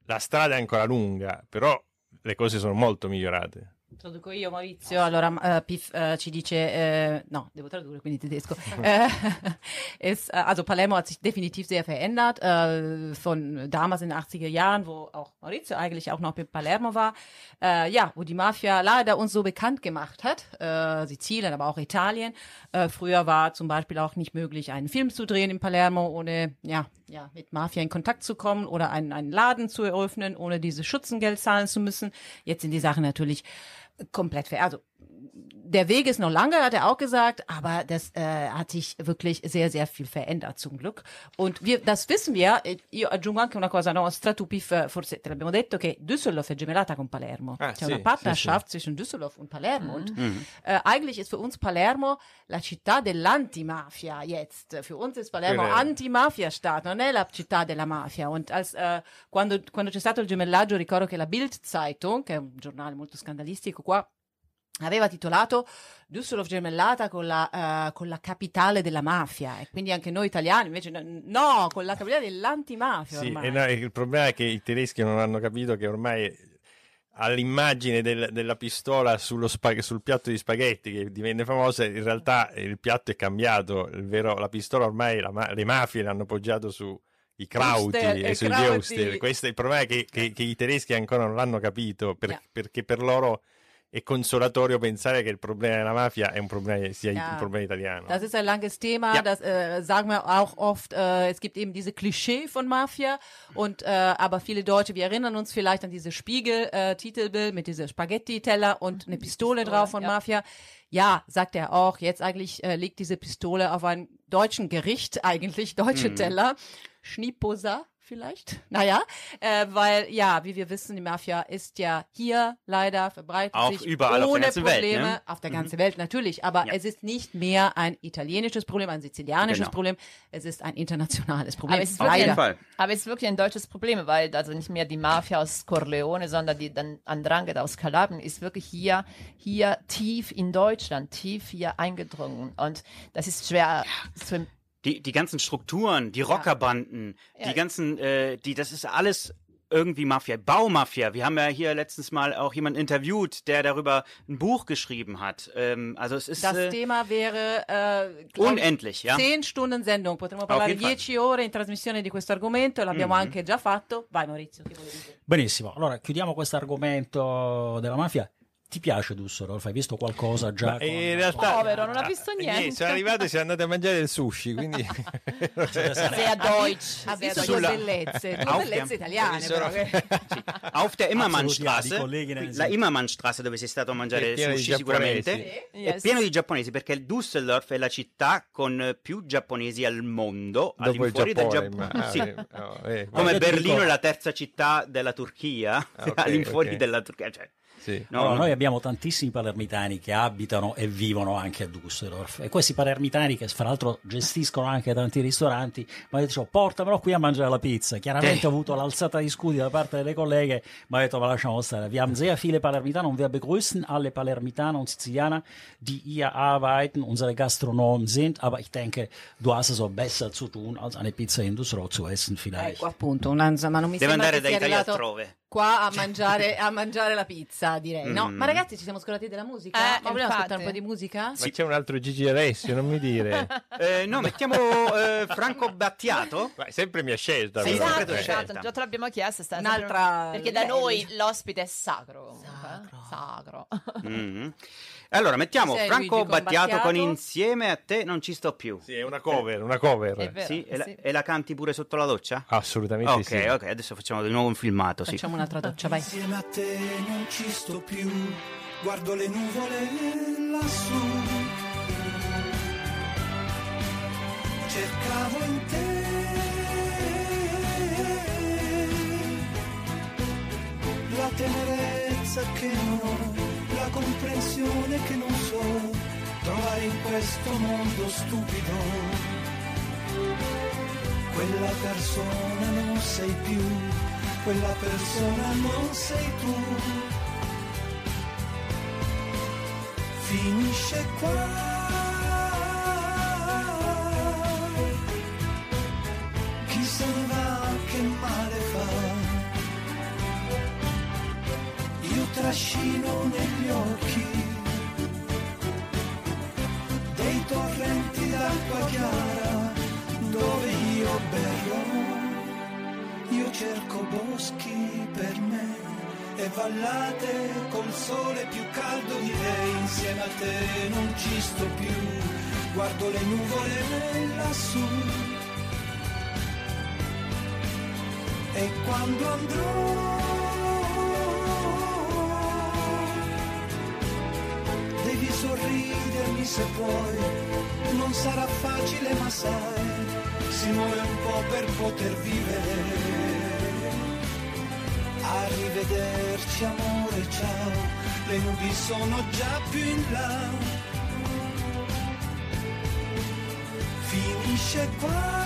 E: La strada è ancora lunga, però le cose sono molto migliorate.
C: Traduco io Maurizio, allora eh, Pif eh, ci dice, eh, no, devo tradurre quindi tedesco. Äh, [LAUGHS] [LAUGHS] es, äh, also Palermo hat sich definitiv sehr verändert, äh, von damals in den 80er Jahren, wo auch Maurizio eigentlich auch noch mit Palermo war, äh, ja, wo die Mafia leider uns so bekannt gemacht hat, äh, Sizilien, aber auch Italien. Früher war zum Beispiel auch nicht möglich, einen Film zu drehen in Palermo, ohne, ja, ja, mit Mafia in Kontakt zu kommen oder einen, einen Laden zu eröffnen, ohne dieses Schutzengeld zahlen zu müssen. Jetzt sind die Sachen natürlich komplett fair. Also der Weg ist noch lange, hat er auch gesagt, aber das äh, hat sich wirklich sehr, sehr viel verändert zum Glück. Und wir, das wissen wir. eh, Io aggiungo anche una cosa nostra, tu Pif, eh, forse te l'abbiamo detto, che Düsseldorf è gemellata con Palermo.
E: Ah,
C: C'è
E: sì,
C: una
E: sì,
C: Partnerschaft zwischen Düsseldorf und Palermo. Und äh, eigentlich ist für uns Palermo la città dell'antimafia jetzt. Für uns ist Palermo
E: Vero.
C: antimafia-Staat, non è la città della mafia. Und als, äh, quando, quando c'è stato il gemellaggio, ricordo che la Bild-Zeitung, che è un giornale molto scandalistico qua, aveva titolato Düsseldorf gemellata con la, eh, con la capitale della mafia e quindi anche noi italiani invece no, no, con la capitale dell'antimafia
E: Sì,
C: ormai.
E: no, il problema è che i tedeschi non hanno capito che ormai all'immagine del- della pistola sullo spag- sul piatto di spaghetti che divenne famosa, in realtà il piatto è cambiato. Il vero, la pistola ormai la le mafie l'hanno poggiato su i krauti e
C: e
E: sui
C: krauti.
E: Geuster. Questo è il problema è che, che- che i tedeschi ancora non l'hanno capito per-
C: Ja.
E: perché per loro è consolatorio pensare che il problema della mafia è un problema, sia
C: Ja.
E: un problema italiano.
C: Das ist ein langes Thema,
E: Ja.
C: das äh, sagen wir auch oft. Äh, es gibt eben diese Klischee von Mafia und äh, aber viele Deutsche, wir erinnern uns vielleicht an diese Spiegel-Titelbild mit dieser Spaghetti-Teller und eine Pistole drauf von
B: ja.
C: Mafia. Ja, sagt er auch. Jetzt eigentlich äh, liegt diese Pistole auf einem deutschen Gericht, [LAUGHS] eigentlich deutsche Teller. Schniposa vielleicht. Naja, äh, weil ja, wie wir wissen, die Mafia ist ja hier leider verbreitet
A: Auch
C: sich
A: überall auf der
C: ohne
A: ganzen Welt,
C: Probleme
A: ne?
C: auf der ganzen Welt natürlich, aber
A: Ja.
C: es ist nicht mehr ein italienisches Problem, ein sizilianisches
A: Genau.
C: Problem, es ist ein internationales Problem.
B: Aber es ist
A: Auf
B: wirklich
A: jeden
B: ein,
A: Fall.
B: aber es ist wirklich ein deutsches Problem, weil also nicht mehr die Mafia aus Corleone, sondern die dann Andrangheta aus Kalabrien ist wirklich hier, hier tief in Deutschland, tief hier eingedrungen. Und das ist schwer zu
A: Die, die ganzen Strukturen, die Rockerbanden,
B: Ja.
A: die ganzen, äh, die, das ist alles irgendwie Mafia, Baumafia. Wir haben ja hier letztens mal auch jemanden interviewt, der darüber ein Buch geschrieben hat. Ähm, also es ist
C: Das
A: äh,
C: Thema wäre äh, glaub ich,
A: unendlich, ja.
C: 10 Stunden Sendung, potremmo parlare. 10 ore in trasmissione di questo argomento, l'abbiamo
A: Mhm.
C: anche già fatto. Vai Maurizio?
D: Benissimo, allora chiudiamo questo argomento della mafia. Ti piace Düsseldorf? Hai visto qualcosa già?
E: Ma
D: con-
E: in realtà
B: Povero, non ha visto
E: Ah,
B: niente.
E: Sono arrivati e siamo andati a mangiare il sushi, quindi [LAUGHS] [LAUGHS]
B: sehr deutsch.
C: Ha visto
A: Sulla-
C: bellezze, due bellezze italiane.
E: sono-
C: però, che- [LAUGHS]
A: Sì. Auf der Immermannstraße, la. Immermannstraße dove sei stato a mangiare
E: di
A: sushi sicuramente,
E: giapponesi.
A: è pieno di giapponesi perché il Düsseldorf è la città con eh, più giapponesi al mondo,
E: dopo il
A: all'infuori del
E: Giappone.
A: Giappone.
E: ma-
A: Sì.
E: ah, no, eh,
A: Come Berlino
D: dico-
A: è la terza città della Turchia,
E: Ah, ok,
A: all'infuori
E: ok.
A: della Turchia. Cioè,
E: sì.
A: no,
D: Allora, noi abbiamo tantissimi palermitani che abitano e vivono anche a Düsseldorf e questi palermitani che fra l'altro gestiscono anche tanti ristoranti mi hanno detto portamelo qui a mangiare la pizza chiaramente
A: Sì.
D: ho avuto l'alzata di scudi da parte delle colleghe ma ho detto ma lasciamo stare wir haben sehr viele Palermitaner und wir begrüßen alle Palermitaner und Sizilianer die hier arbeiten unsere Gastronomen sind aber ich denke du hast es auch besser zu tun als eine Pizza in Düsseldorf zu essen vielleicht
C: Ecco appunto, una, insomma, non mi
A: Deve
C: sembra
A: andare
C: che
A: da
C: sia
A: Italia
C: arrivato
A: altrove.
C: Qua a mangiare, a mangiare la pizza, direi. No,
A: Mm.
C: ma ragazzi, ci siamo scordati della musica?
B: Eh,
C: ma vogliamo
B: infatti.
C: ascoltare un po' di musica?
E: Ma c'è un altro Gigi Alessio, non mi dire. [LAUGHS]
A: Eh, no, mettiamo eh, Franco Battiato.
E: Ma sempre mia scelta.
A: Sì,
E: però.
A: sempre
B: Esatto,
E: Eh.
A: scelta.
B: esatto, già te l'abbiamo chiesto. sta-
C: Un'altra
B: Perché da noi l'ospite è sacro. comunque, eh. Sacro.
A: Mhm. Allora, mettiamo
C: Sei,
A: Franco
C: Luigi,
A: Battiato con? Insieme a te non ci sto più.
E: Sì, è una cover, una cover.
B: È vero,
A: Sì, e, la,
B: sì.
A: e la canti pure sotto la doccia?
E: Assolutamente
A: ok,
E: sì.
A: ok, adesso facciamo di nuovo un filmato, sì.
C: Facciamo un'altra doccia, vai.
H: Insieme a te non ci sto più, guardo le nuvole lassù. Cercavo in te la tenerezza che non ho, comprensione che non so trovare in questo mondo stupido. Quella persona non sei più, quella persona non sei tu. Finisce qua. Trascino negli occhi dei torrenti d'acqua chiara dove io berrò. Io cerco boschi per me e vallate col sole più caldo di te. Insieme a te non ci sto più, guardo le nuvole lassù. E quando andrò se puoi, non sarà facile ma sai, si muore un po' per poter vivere. Arrivederci amore, ciao, le nubi sono già più in là. Finisce qua.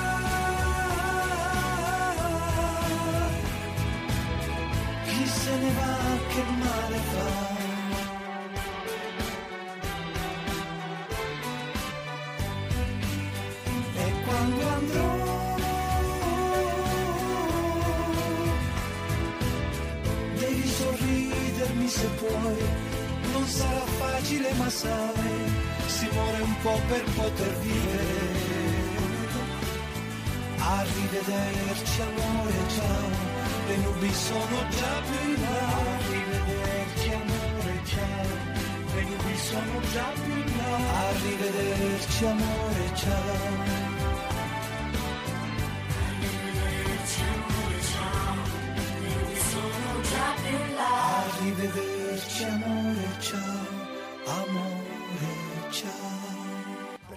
H: Chi se ne va che male fa? Muore un po' per poter vivere. Arrivederci amore, ciao, le nubi sono già più in là. Arrivederci amore, ciao, le nubi sono già più in là. Arrivederci amore, ciao. Arrivederci amore, ciao, amore, ciao.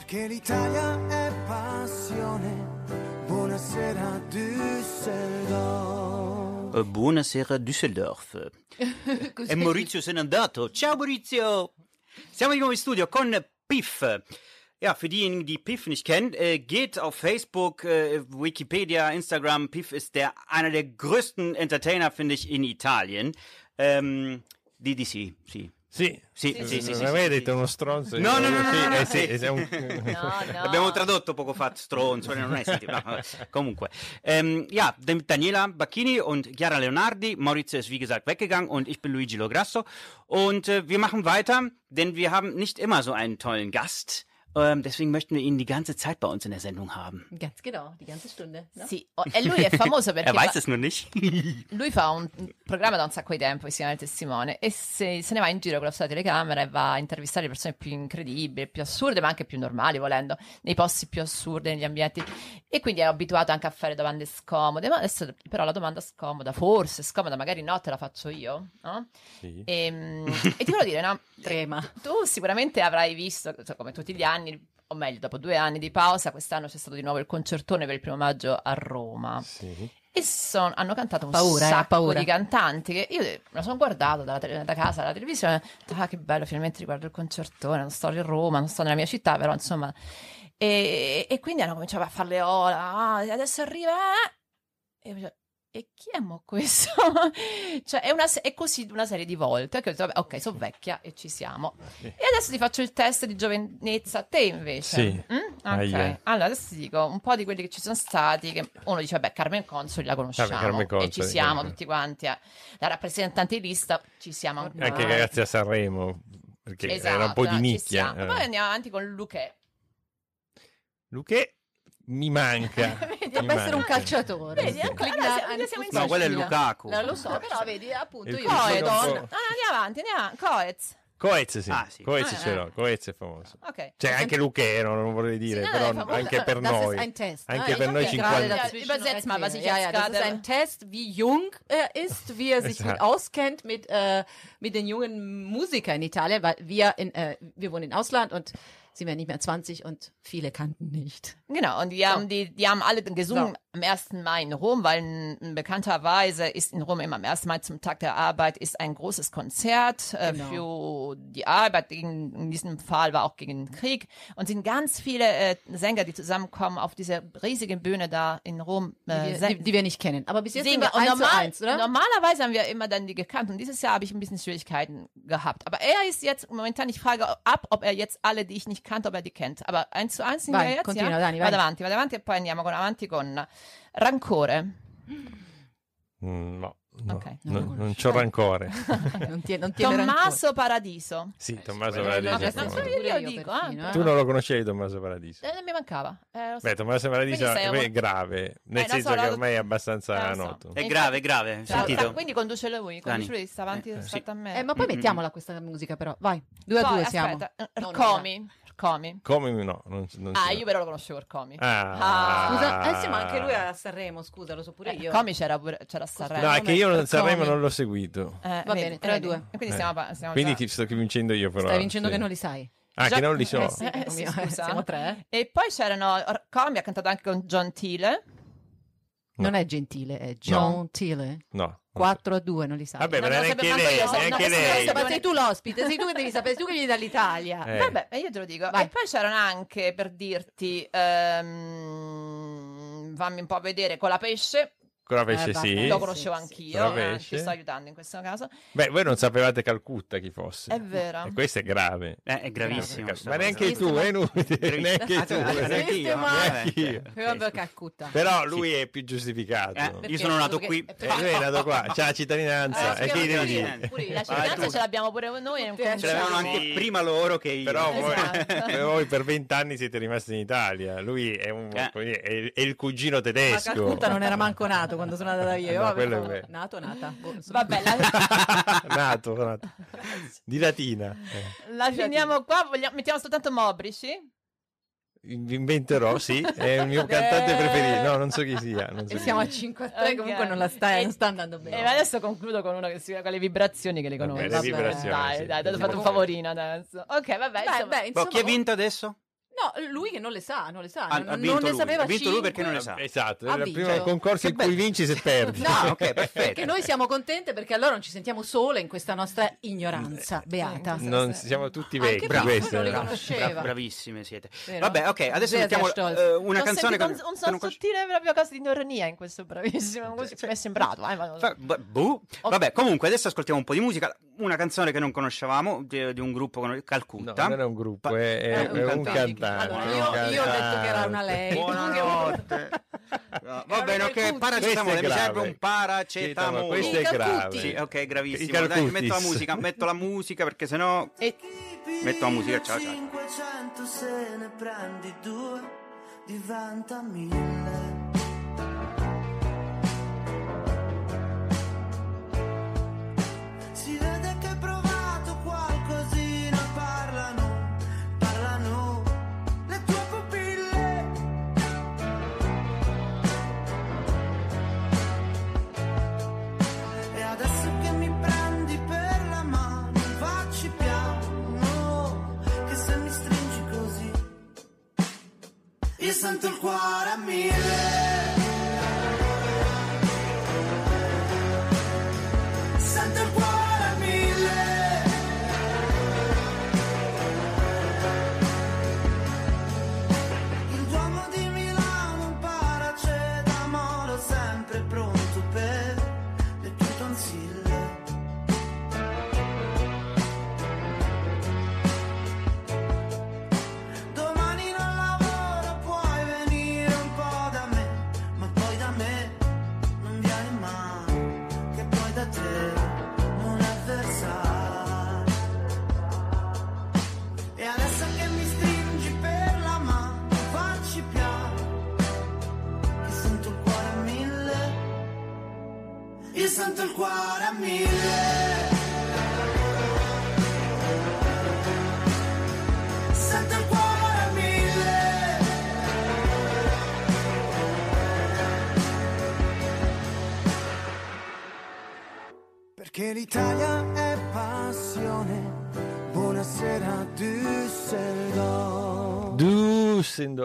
H: Perché l'Italia è passione. Buonasera Düsseldorf.
A: Eh, Buonasera Düsseldorf. [LAUGHS] E Maurizio se n'è andato. Ciao Maurizio! Siamo di nuovo in studio con Piff. Ja, für diejenigen, die Piff nicht kennen, äh, geht auf Facebook, äh, Wikipedia, Instagram. Piff ist der einer der größten Entertainer, finde ich, in Italien. Ähm, di, di sì, sì.
E: Sì,
A: Sì, sì, sì,
E: non
A: sì,
E: detto uno stronzo.
A: No,
E: eh,
B: No, no.
A: L'abbiamo [LAUGHS] [LAUGHS] tradotto poco fa, stronzo, non è. Comunque. Ähm, ja, Daniela Bacchini und Chiara Leonardi. Maurizio ist wie gesagt weggegangen und ich bin Luigi Lograsso. Und äh, wir machen weiter, denn wir haben nicht immer so einen tollen Gast. Ähm, deswegen möchten wir ihn die ganze Zeit bei uns in der Sendung haben.
C: Ganz genau, die ganze Stunde. No?
B: Sì, oh, e lui è [LAUGHS] famoso perché
A: Er weiß
B: fa-
A: es nur nicht. [LAUGHS]
B: lui fa un programma da un sacco di tempo che si chiama Il Testimone e se, se ne va in giro con la sua telecamera e va a intervistare le persone più incredibili, più assurde, ma anche più normali, volendo, nei posti più assurdi, negli ambienti. E quindi è abituato anche a fare domande scomode. Ma adesso, però, la domanda scomoda, forse scomoda, magari no, te la faccio io. no?
E: Sì.
B: E, e ti volevo dire, no?
C: Trema.
B: Tu sicuramente avrai visto, come tutti gli anni, o meglio, dopo due anni di pausa, quest'anno c'è stato di nuovo il concertone per il primo maggio a Roma.
E: Sì.
B: E son- hanno cantato un
C: Paura, eh,
B: sacco
C: paura.
B: di cantanti che io me la sono guardato dalla tele- da casa alla televisione. ho detto, Ah, che bello, finalmente riguardo il concertone. Non sto a Roma, non sto nella mia città, però insomma. E, e quindi hanno cominciato a fare le ola. Ah, adesso arriva. eh. E io dicevo, e chi è mo questo? [LAUGHS] cioè è, una, è così una serie di volte che ho detto, vabbè, ok, sono vecchia e ci siamo. E adesso ti faccio il test di giovinezza, te invece.
E: Sì.
B: Mm? Ok,
E: Ahia.
B: allora adesso ti dico un po' di quelli che ci sono stati, che uno dice, vabbè, Carmen Consoli la conosciamo,
E: Vabbè, Carmen
B: e ci
E: Consoli,
B: siamo
E: certo.
B: tutti quanti, eh. la rappresentante di lista, ci siamo ancora.
E: Anche ragazzi a Sanremo, perché
B: Esatto,
E: era un po' di
B: ci
E: nicchia. eh.
B: Poi andiamo avanti con Luque.
E: Luque mi manca. [LAUGHS]
B: Vedi,
E: mi
C: Potrebbe essere un
E: manca.
C: calciatore.
B: Vedi,
C: da-
B: siamo- siamo in
A: No, quello è Lukaku.
C: Eh, lo so, però vedi, appunto
E: Il
C: io
B: No,
E: po'-
B: no, andiamo avanti, andiamo avanti. Coez.
E: Coez sì,
A: Ah, sì.
E: Coez
B: Ah,
E: ce l'ho, Coez è famoso.
B: Ok.
E: Cioè anche Luchero, non vorrei dire,
B: no,
E: però
B: famoso.
E: anche per
C: Das
E: noi.
C: ist ein Test.
E: Anche
C: Ah,
E: per
C: ich
E: noi
C: hab ja
E: 50.
C: gerade dazwischen
B: Übersetzt mal, was ich
C: ja,
B: jetzt
C: ja, das
B: gerade-
C: ist ein Test, wie jung er ist, wie er sich mit auskennt mit, äh, mit den jungen Musikern in Italien, weil wir in, äh, wir wohnen im Ausland und sind wir nicht mehr 20 und viele kannten nicht.
B: Genau, und die haben, die, die haben alle gesungen am 1. Mai in Rom, weil n- bekannterweise ist in Rom immer am 1. Mai zum Tag der Arbeit ist ein großes Konzert äh, für die Arbeit, gegen, in diesem Fall war auch gegen den Krieg und sind ganz viele äh, Sänger, die zusammenkommen auf dieser riesigen Bühne da in Rom.
C: Die,
B: Äh,
C: wir,
B: singen.
C: die, die wir nicht kennen. Aber bis jetzt sind wir
B: Und
C: 1 zu
B: normal,
C: 1, oder?
B: Normalerweise haben wir immer dann die gekannt und dieses Jahr habe ich ein bisschen Schwierigkeiten gehabt. Aber er ist jetzt momentan, ich frage ab, ob er jetzt alle, die ich nicht kannte, ob er die kennt. Aber eins zu eins sind
C: Vai,
B: wir jetzt,
C: continua,
B: ja?
C: Dani, vai.
B: Vado avanti, vado avanti e poi andiamo con, avanti con Rancore.
E: Mm, no, no,
B: Ok.
E: no,
C: Non
E: non c'ho rancore. [LAUGHS]
C: non tiene, non rancore.
B: Tommaso Paradiso.
E: sì, Tommaso
C: Eh,
E: Paradiso.
C: no,
B: non
E: famoso.
B: io, io dico,
C: perfino,
B: eh.
C: eh.
E: Tu non lo conoscevi Tommaso Paradiso?
B: Eh, non mi mancava. Eh, so.
E: Beh, Tommaso Paradiso è
B: molto-
E: grave, nel
B: Eh,
E: senso
B: so,
E: che ormai è abbastanza
B: Eh, lo so.
E: noto.
A: È grave, è grave. Sentito?
B: quindi conduce lui, conduce lui, sta avanti
A: Eh,
B: rispetto a me.
C: Eh, ma poi mettiamola questa musica però, vai. Due a due siamo.
B: aspetta, eh,
C: No, no.
B: Rcomi.
E: Come no? Non, non
B: Ah,
E: so.
B: io però lo conoscevo Rcomi.
E: Ah.
C: Scusa, eh sì, ma anche lui è a Sanremo, scusa, lo so pure
B: Eh,
C: io.
B: Rcomi c'era pure c'era a Sanremo.
E: No, è che io non-? Sanremo non l'ho seguito.
B: Eh,
C: Va bene, tre a
B: vedi?
C: due.
B: E quindi
E: Eh.
B: stiamo, stiamo
E: Quindi
B: già-
E: ti sto vincendo io però.
C: Stai vincendo
E: sì.
C: che non li sai.
E: Ah,
B: Già-
E: che non li so.
B: eh, sì.
C: Eh,
B: sì,
C: mio,
B: scusa.
C: siamo tre. eh?
B: E poi c'erano Rcomi ha cantato anche con John Thiele.
E: No.
C: Non è gentile, è gentile.
E: No.
C: 4 a 2, non li sai.
E: Vabbè,
B: Non
E: ma neanche
B: sapevo
E: lei,
B: io,
E: neanche
B: no,
E: lei.
B: questo
C: Ma sei tu l'ospite, sei tu che devi sapere, sei tu che vieni dall'Italia.
E: Eh.
B: Vabbè, e io te lo dico.
C: Vai.
B: E poi c'erano anche, per dirti, ehm, fammi un po' vedere, con la pesce,
E: Pesce
C: Eh,
E: sì.
B: lo conoscevo
C: sì.
B: anch'io, eh, ti sto aiutando in questo caso.
E: Beh, voi non sapevate Calcutta chi fosse.
B: È vero.
E: E questo è grave.
A: Eh, è gravissimo.
E: Ma
A: sta
E: neanche
A: cosa.
E: tu, eh, inutile, neanche
A: Ah,
E: tu.
A: ah, neanche io,
C: ma-
E: neanche io.
C: Vabbè, Calcutta.
E: Però lui è più giustificato.
A: Eh, io sono nato qui.
C: perché-
E: Eh, lui è nato qua, c'ha la cittadinanza.
C: Eh,
E: e devi dire?
B: La
A: Ah,
B: cittadinanza ce l'abbiamo pure noi.
A: Ce l'avevano anche prima loro che io.
E: Però voi,
B: Esatto. [LAUGHS]
E: per vent'anni siete rimasti in Italia. Lui è, è, è il cugino
C: Ma
E: tedesco.
C: Calcutta non era manco nato quando sono andata via. Io,
E: No,
C: vabbè,
E: è
C: no,
E: vero.
C: Nato, nata. Boh, [LAUGHS] insomma.
B: Vabbè, la, [LAUGHS]
E: nato, nato. [LAUGHS] Di latina. Eh.
B: la finiamo qua. Vogliamo- mettiamo soltanto Mobrici.
E: Vi inventerò, sì, è il mio cantante preferito. No, non so chi sia. Non so
C: E
E: chi
C: siamo
E: sia.
C: a 5 a 3,
B: Ok.
C: comunque non la stai,
B: E-
C: non sta andando
B: E
C: bene.
B: adesso concludo con una che si con le vibrazioni che le conosco.
E: le
C: Vabbè.
E: vibrazioni.
B: Dai,
E: sì.
B: dai, ti ho fatto un favorino adesso. Ok, vabbè,
C: Beh,
B: insomma.
C: beh,
A: Boh,
C: insomma,
A: chi ha vinto adesso?
C: No, lui che non le sa, non le sa.
A: Ha-
C: non,
A: ha
C: non ne
A: lui.
C: sapeva
A: Ha vinto lui perché non le sa.
E: Esatto,
C: Ha
E: è il primo concorso in cui vinci se perdi.
C: No,
A: ok, [LAUGHS] perfetto.
C: Perché noi siamo contente perché allora non ci sentiamo sole in questa nostra ignoranza beata.
E: Non siamo tutti
C: Anche
E: vecchi,
C: bravo,
E: questo
C: non li
E: è-
C: conosceva.
A: Bra- bravissime siete.
C: Vero?
A: Vabbè, ok, adesso mettiamo
C: sehr stolz.
A: eh, una
B: Ho
A: canzone che
B: un, so-
A: non conosci-
B: sottile proprio cosa di ironia in questo bravissimo. Così mi è sembrato. eh, ma-
A: Fa- b- boh. Vabbè, comunque adesso ascoltiamo un po' di musica. Una canzone che non conoscevamo di, di un gruppo con
E: No,
A: Calcutta.
E: non è un gruppo,
A: Pa-
E: è, è-
A: è un
E: è un
A: cantante.
C: Allora, io- io ho detto che era una lei.
A: Buonanotte. [LAUGHS] No, Va bene, ok, paracetamolo, mi
E: è
A: serve un paracetamolo.
E: Questo è grave.
A: Sì, ok, gravissimo. Dai, metto la musica, metto la musica perché sennò
B: E-
A: metto la musica, ciao ciao.
I: 500 se ne prendi due, diventa mille. Sento il cuore a.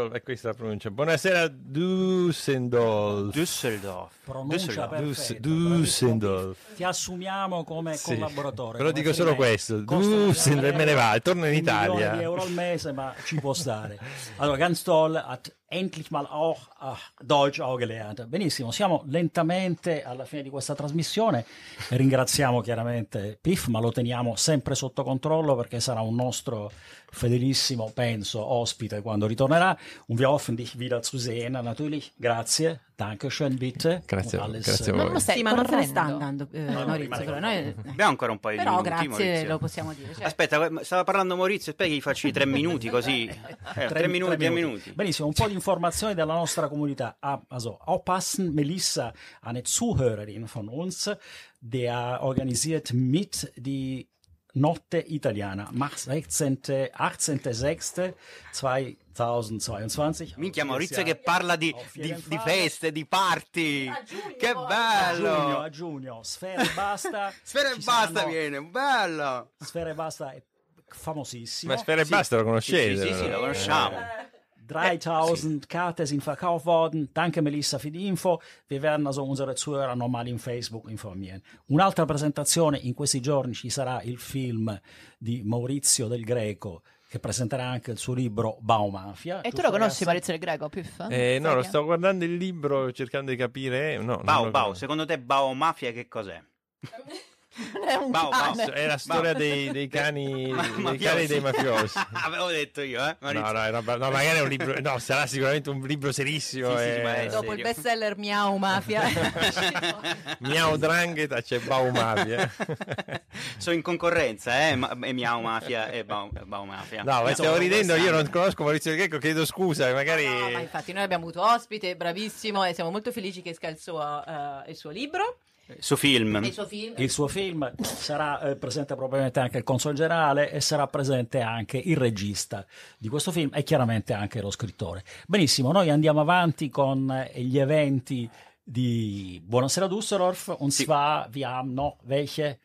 I: Düsseldorf,
E: è questa la pronuncia. Buonasera Düsseldorf.
A: Düsseldorf.
D: Pronuncia
A: Düsseldorf.
D: perfetta.
E: Dus- Düsseldorf.
D: Ti assumiamo come
E: Sì,
D: collaboratore.
E: Però
D: come
E: dico solo questo. Düsseldorf me ne va, torno in
D: un
E: Italia.
D: di euro al mese, ma ci può stare. Allora, ganz toll, hat endlich mal auch ah, Deutsch auch gelernt. Benissimo, siamo lentamente alla fine di questa trasmissione. Ringraziamo chiaramente Piff, ma lo teniamo sempre sotto controllo perché sarà un nostro fedelissimo, penso, ospite quando ritornerà. Un wir hoffen dich wieder zu sehen, natürlich. Grazie, Dankeschön, bitte.
E: Grazie,
D: alles,
E: grazie a
D: eh,
E: voi.
B: Ma non stai
C: Sì, ma non te ne sta andando, eh,
D: no,
C: Maurizio.
D: con
C: noi-
A: Abbiamo ancora un paio di
C: però
A: minuti,
C: grazie,
A: Maurizio.
C: lo possiamo dire. cioè.
A: Aspetta, stava parlando Maurizio, aspetta che gli faccio i tre minuti [LAUGHS] così. Eh, tre, minuti, tre minuti.
D: Benissimo, un po' di informazioni della nostra comunità. Ah, also, aufpassen, Melissa, eine Zuhörerin von uns, der organisiert mit die Notte Italiana. Mach 16. 18.06. 2022.
A: Minchia Maurizio che parla di, di, di feste, di party. Che
D: A giugno,
A: bello!
D: a giugno, Sfera e Basta. [LAUGHS]
A: Sfera e basta
D: saranno-
A: viene, bello!
D: Sfera e Basta è famosissimo.
E: Ma Sfera e
A: Sì.
E: Basta lo
A: Sì,
E: conoscete?
A: sì, sì,
E: no?
A: lo conosciamo.
D: 3000 Karte sind verkauft worden. Danke Melissa für die Info. Wir werden also unsere Zuhörer nochmal in Facebook informieren. Un'altra presentazione in questi giorni ci sarà il film di Maurizio Del Greco che presenterà anche il suo libro Baumafia.
B: E tu lo conosci? Maurizio del Greco, Piff?
E: Eh, no, lo sto guardando il libro cercando di capire. No,
A: Bao,
E: lo
A: Bao,
E: conosco.
A: secondo te Bao Mafia che cos'è? [LAUGHS]
B: che- È un
A: Bao.
B: cane.
E: È la storia dei, dei [LAUGHS] cani,
A: Ma-
E: dei
A: mafiosi.
E: cani dei mafiosi. [LAUGHS]
A: Avevo detto io, eh?
E: No,
A: Maurizio.
E: no, è roba- no, magari è un libro. No, sarà sicuramente un libro serissimo.
A: Sì, sì, sì, ma è
E: eh.
A: serio.
C: Dopo il bestseller Miau Mafia. [LAUGHS]
E: Miao Drangheta c'è Bau Mafia.
A: Sono in concorrenza, eh? Ma- e Miao Mafia e Bao Mafia.
E: No, ma stiamo ridendo. Io non conosco Maurizio Greco. Chiedo scusa, magari.
C: No, ma infatti noi abbiamo avuto ospite, bravissimo, e siamo molto felici che esca il suo, eh, il suo libro
A: Su film.
C: e il suo film.
D: Il suo film sarà eh, presente probabilmente anche il console generale e sarà presente anche il regista di questo film e chiaramente anche lo scrittore. Benissimo, noi andiamo avanti con eh, gli eventi di Buonasera Düsseldorf und
A: Sì.
D: zwar wir haben noch welche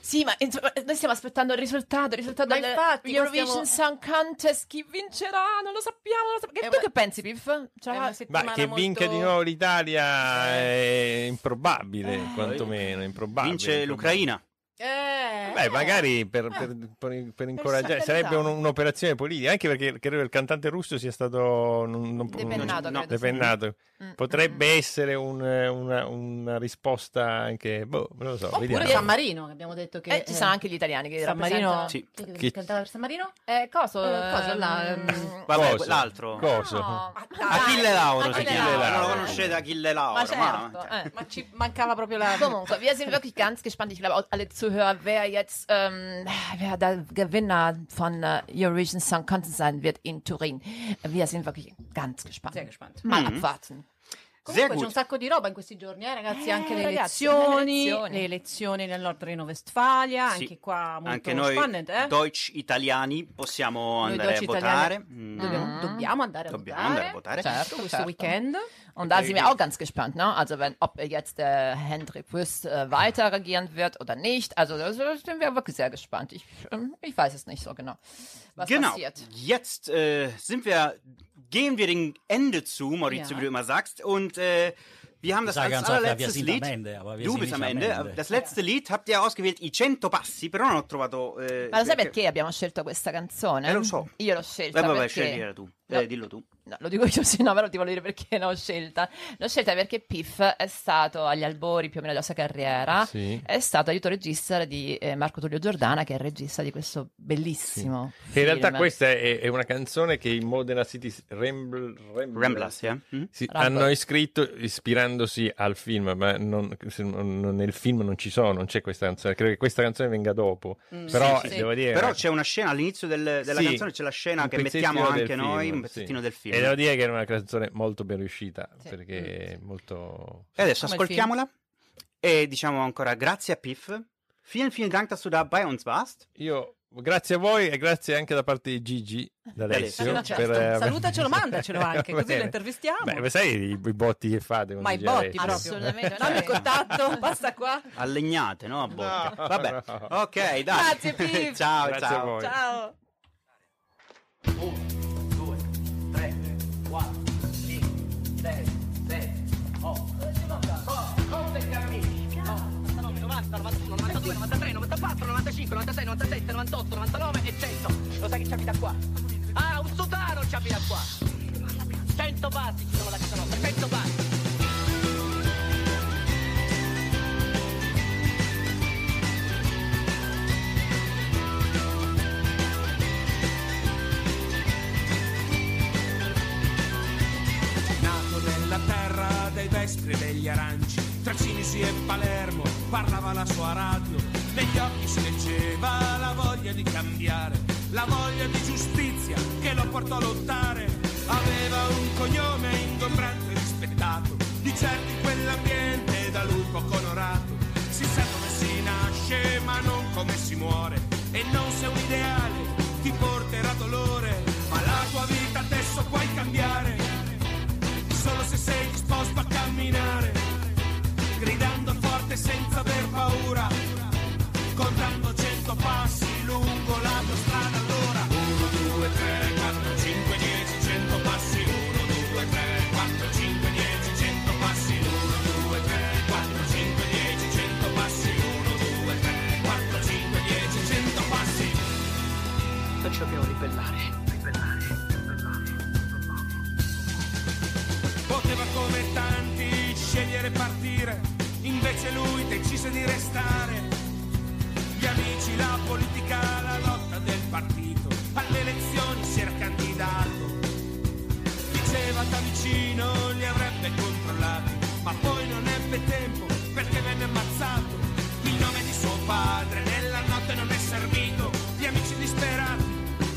B: Sì, ma insomma, noi stiamo aspettando il risultato, il risultato
C: Ma
B: del
C: infatti,
B: Eurovision Song Contest, chi vincerà? Non lo sappiamo, lo sappiamo.
C: Eh,
B: tu
C: ma-
B: che pensi, Piff? Cioè,
E: Ma che vinca
C: molto-
E: di nuovo l'Italia è improbabile, quantomeno. Improbabile.
A: Vince l'Ucraina.
C: Eh,
E: Beh,
C: eh.
E: magari per, per- per- per incoraggiare, sarebbe un- un'operazione politica, anche perché credo che il cantante russo sia stato non- non-
B: Depennato,
E: non-
B: credo,
E: depennato.
B: Mm,
E: Potrebbe essere un- una, una risposta anche, boh, non lo so,
C: Oppure
E: vediamo.
C: San Marino, che abbiamo detto che...
B: Eh, ci sono anche gli italiani che
C: San Marino...
A: Sì.
C: Chi-
E: Chi-
C: cantava per San Marino?
B: Eh, coso?
C: Eh, cosa,
B: ehm,
C: là, ehm,
A: Vabbè,
E: Coso.
A: l'altro.
E: Coso.
B: no.
A: Achille Lauro
B: Achille.
E: Lauro.
A: Non lo conoscete Achille Lauro?
B: Ma certo, eh.
C: Ma ci mancava proprio la...
B: Comunque, wir sind wirklich ganz gespannt. Ich glaube, alle Zuhörer, wer jetzt, ähm, wer der Gewinner von äh, Eurovision Song Contest sein wird in Turin. Wir sind wirklich ganz gespannt.
C: Sehr gespannt.
B: Mal
A: Mhm.
B: abwarten.
A: Sehr
C: Comunque c'è un sacco di roba in questi giorni, eh, ragazzi,
B: Eh,
C: anche le
B: ragazzi,
C: elezioni,
B: le elezioni.
C: le elezioni nel Nord Reno-Westfalia,
A: Sì.
C: anche qua molto
A: Anche noi
C: spannend, eh?
A: Deutsch italiani possiamo
C: Noi
A: andare a
C: Deutsch
A: votare.
C: italiani
A: Mm.
C: dobbiamo, dobbiamo andare a
A: Dobbiamo
C: votare,
A: andare a votare.
B: Certo,
C: questo
B: certo.
C: weekend.
B: Und da sind wir auch ganz gespannt, ne? Also wenn, ob jetzt der Hendrik Wüst äh, weiter regieren wird oder nicht. Also da sind wir wirklich sehr gespannt. Ich, ähm, ich weiß es nicht so genau, was
A: genau.
B: passiert.
A: Jetzt äh, sind wir, gehen wir dem Ende zu, Maurizio,
C: Ja.
A: wie du immer sagst. Und äh, wir haben das als
D: ganz oft, ja, wir
A: allerletztes
D: sind
A: Lied.
D: am Ende, aber wir
A: du
D: sind
A: bist
D: nicht
A: am
D: am
A: Ende.
D: Ende.
A: Das letzte Lied habt ihr ausgewählt i 100 passi, però non ho trovato... Eh,
B: Ma lo sai perché abbiamo scelto questa canzone?
A: Eh, lo so.
B: Io l'ho scelta
A: Vabbè, vabbè,
B: perché...
A: scegli tu.
B: No.
A: Eh, dillo tu.
B: No, lo dico [LAUGHS] io sì, no, però ti voglio dire perché l'ho scelta. L'ho scelta perché Piff è stato agli albori più o meno della sua carriera,
E: Sì.
B: è stato aiuto regista di eh, Marco Tullio Giordana, che è il regista di questo bellissimo
E: Che in realtà questa è, è una canzone che i Modena City Ramble, Ramble-
A: Ramblas, eh? Mm?
E: Sì, hanno iscritto ispirandosi al film, ma non- se non- non- nel film non ci sono, non c'è questa canzone. Credo che questa canzone venga dopo. Però
C: sì, sì.
E: devo dire.
A: Però c'è una scena all'inizio del- della
E: Sì,
A: canzone, c'è la scena che mettiamo anche noi,
E: film,
A: un pezzettino
E: sì.
A: del film.
E: E devo dire che era una canzone molto ben riuscita
B: Sì.
E: perché è molto.
A: E adesso
C: Come
A: ascoltiamola E diciamo ancora grazie a Piff. Vielen, vielen Dank, dass du da bei uns warst.
E: Io grazie a voi e grazie anche da parte di Gigi D'Alessio.
C: Certo.
E: per, eh,
C: Salutacelo, mandacelo [LAUGHS] anche, così lo intervistiamo.
E: Beh, sai i, i botti che fate con
C: Ma i botti.
B: Assolutamente.
C: Dammi il contatto, [LAUGHS] passa qua.
A: A legnate, no? A botte.
E: No.
A: Vabbè. [LAUGHS] Ok, dai.
C: Grazie, Piff.
A: ciao,
E: Grazie a
A: ciao.
E: 92,
C: 93, 94, 95, 96, 97, 98, 99 e 100.
J: Lo sai che ci qua? Ah, un sotano ci abita qua! 100 passi ci sono la 100 passi!
F: Terra dei vespri e degli aranci, tra Cinisi e Palermo parlava la sua radio, negli occhi si leggeva la voglia di cambiare, la voglia di giustizia che lo portò a lottare. Aveva un cognome ingombrante e rispettato, di in quell'ambiente da lui poco onorato. Si sa come si nasce ma non come si muore, e non se un ideale ti porterà dolore, ma la tua vita adesso puoi cambiare solo se sei disposto a camminare, gridando forte senza aver paura, contando cento passi lungo la tua strada allora. 1, 2, 3, 4, 5, 10, 100 passi, 1, 2, 3, 4, 5, 10, 100 passi, 1, 2, 3, 4, 5, 10, 100 passi, 1, 2, 3, 4, 5, 10, 100 passi.
J: Ci dobbiamo ribellare.
F: Come tanti scegliere partire, invece lui decise di restare. Gli amici, la politica, la lotta del partito, alle elezioni si era candidato. Diceva da vicino li avrebbe controllati, ma poi non ebbe tempo perché venne ammazzato. Il nome di suo padre nella notte non è servito, gli amici disperati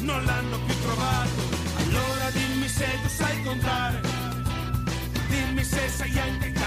F: non l'hanno più trovato. Allora dimmi se tu sai contare. princesa y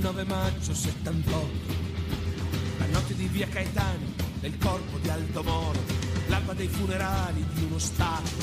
F: 9 maggio 78. La notte di via Caetani, del corpo di Aldo Moro, l'alba dei funerali di uno Stato.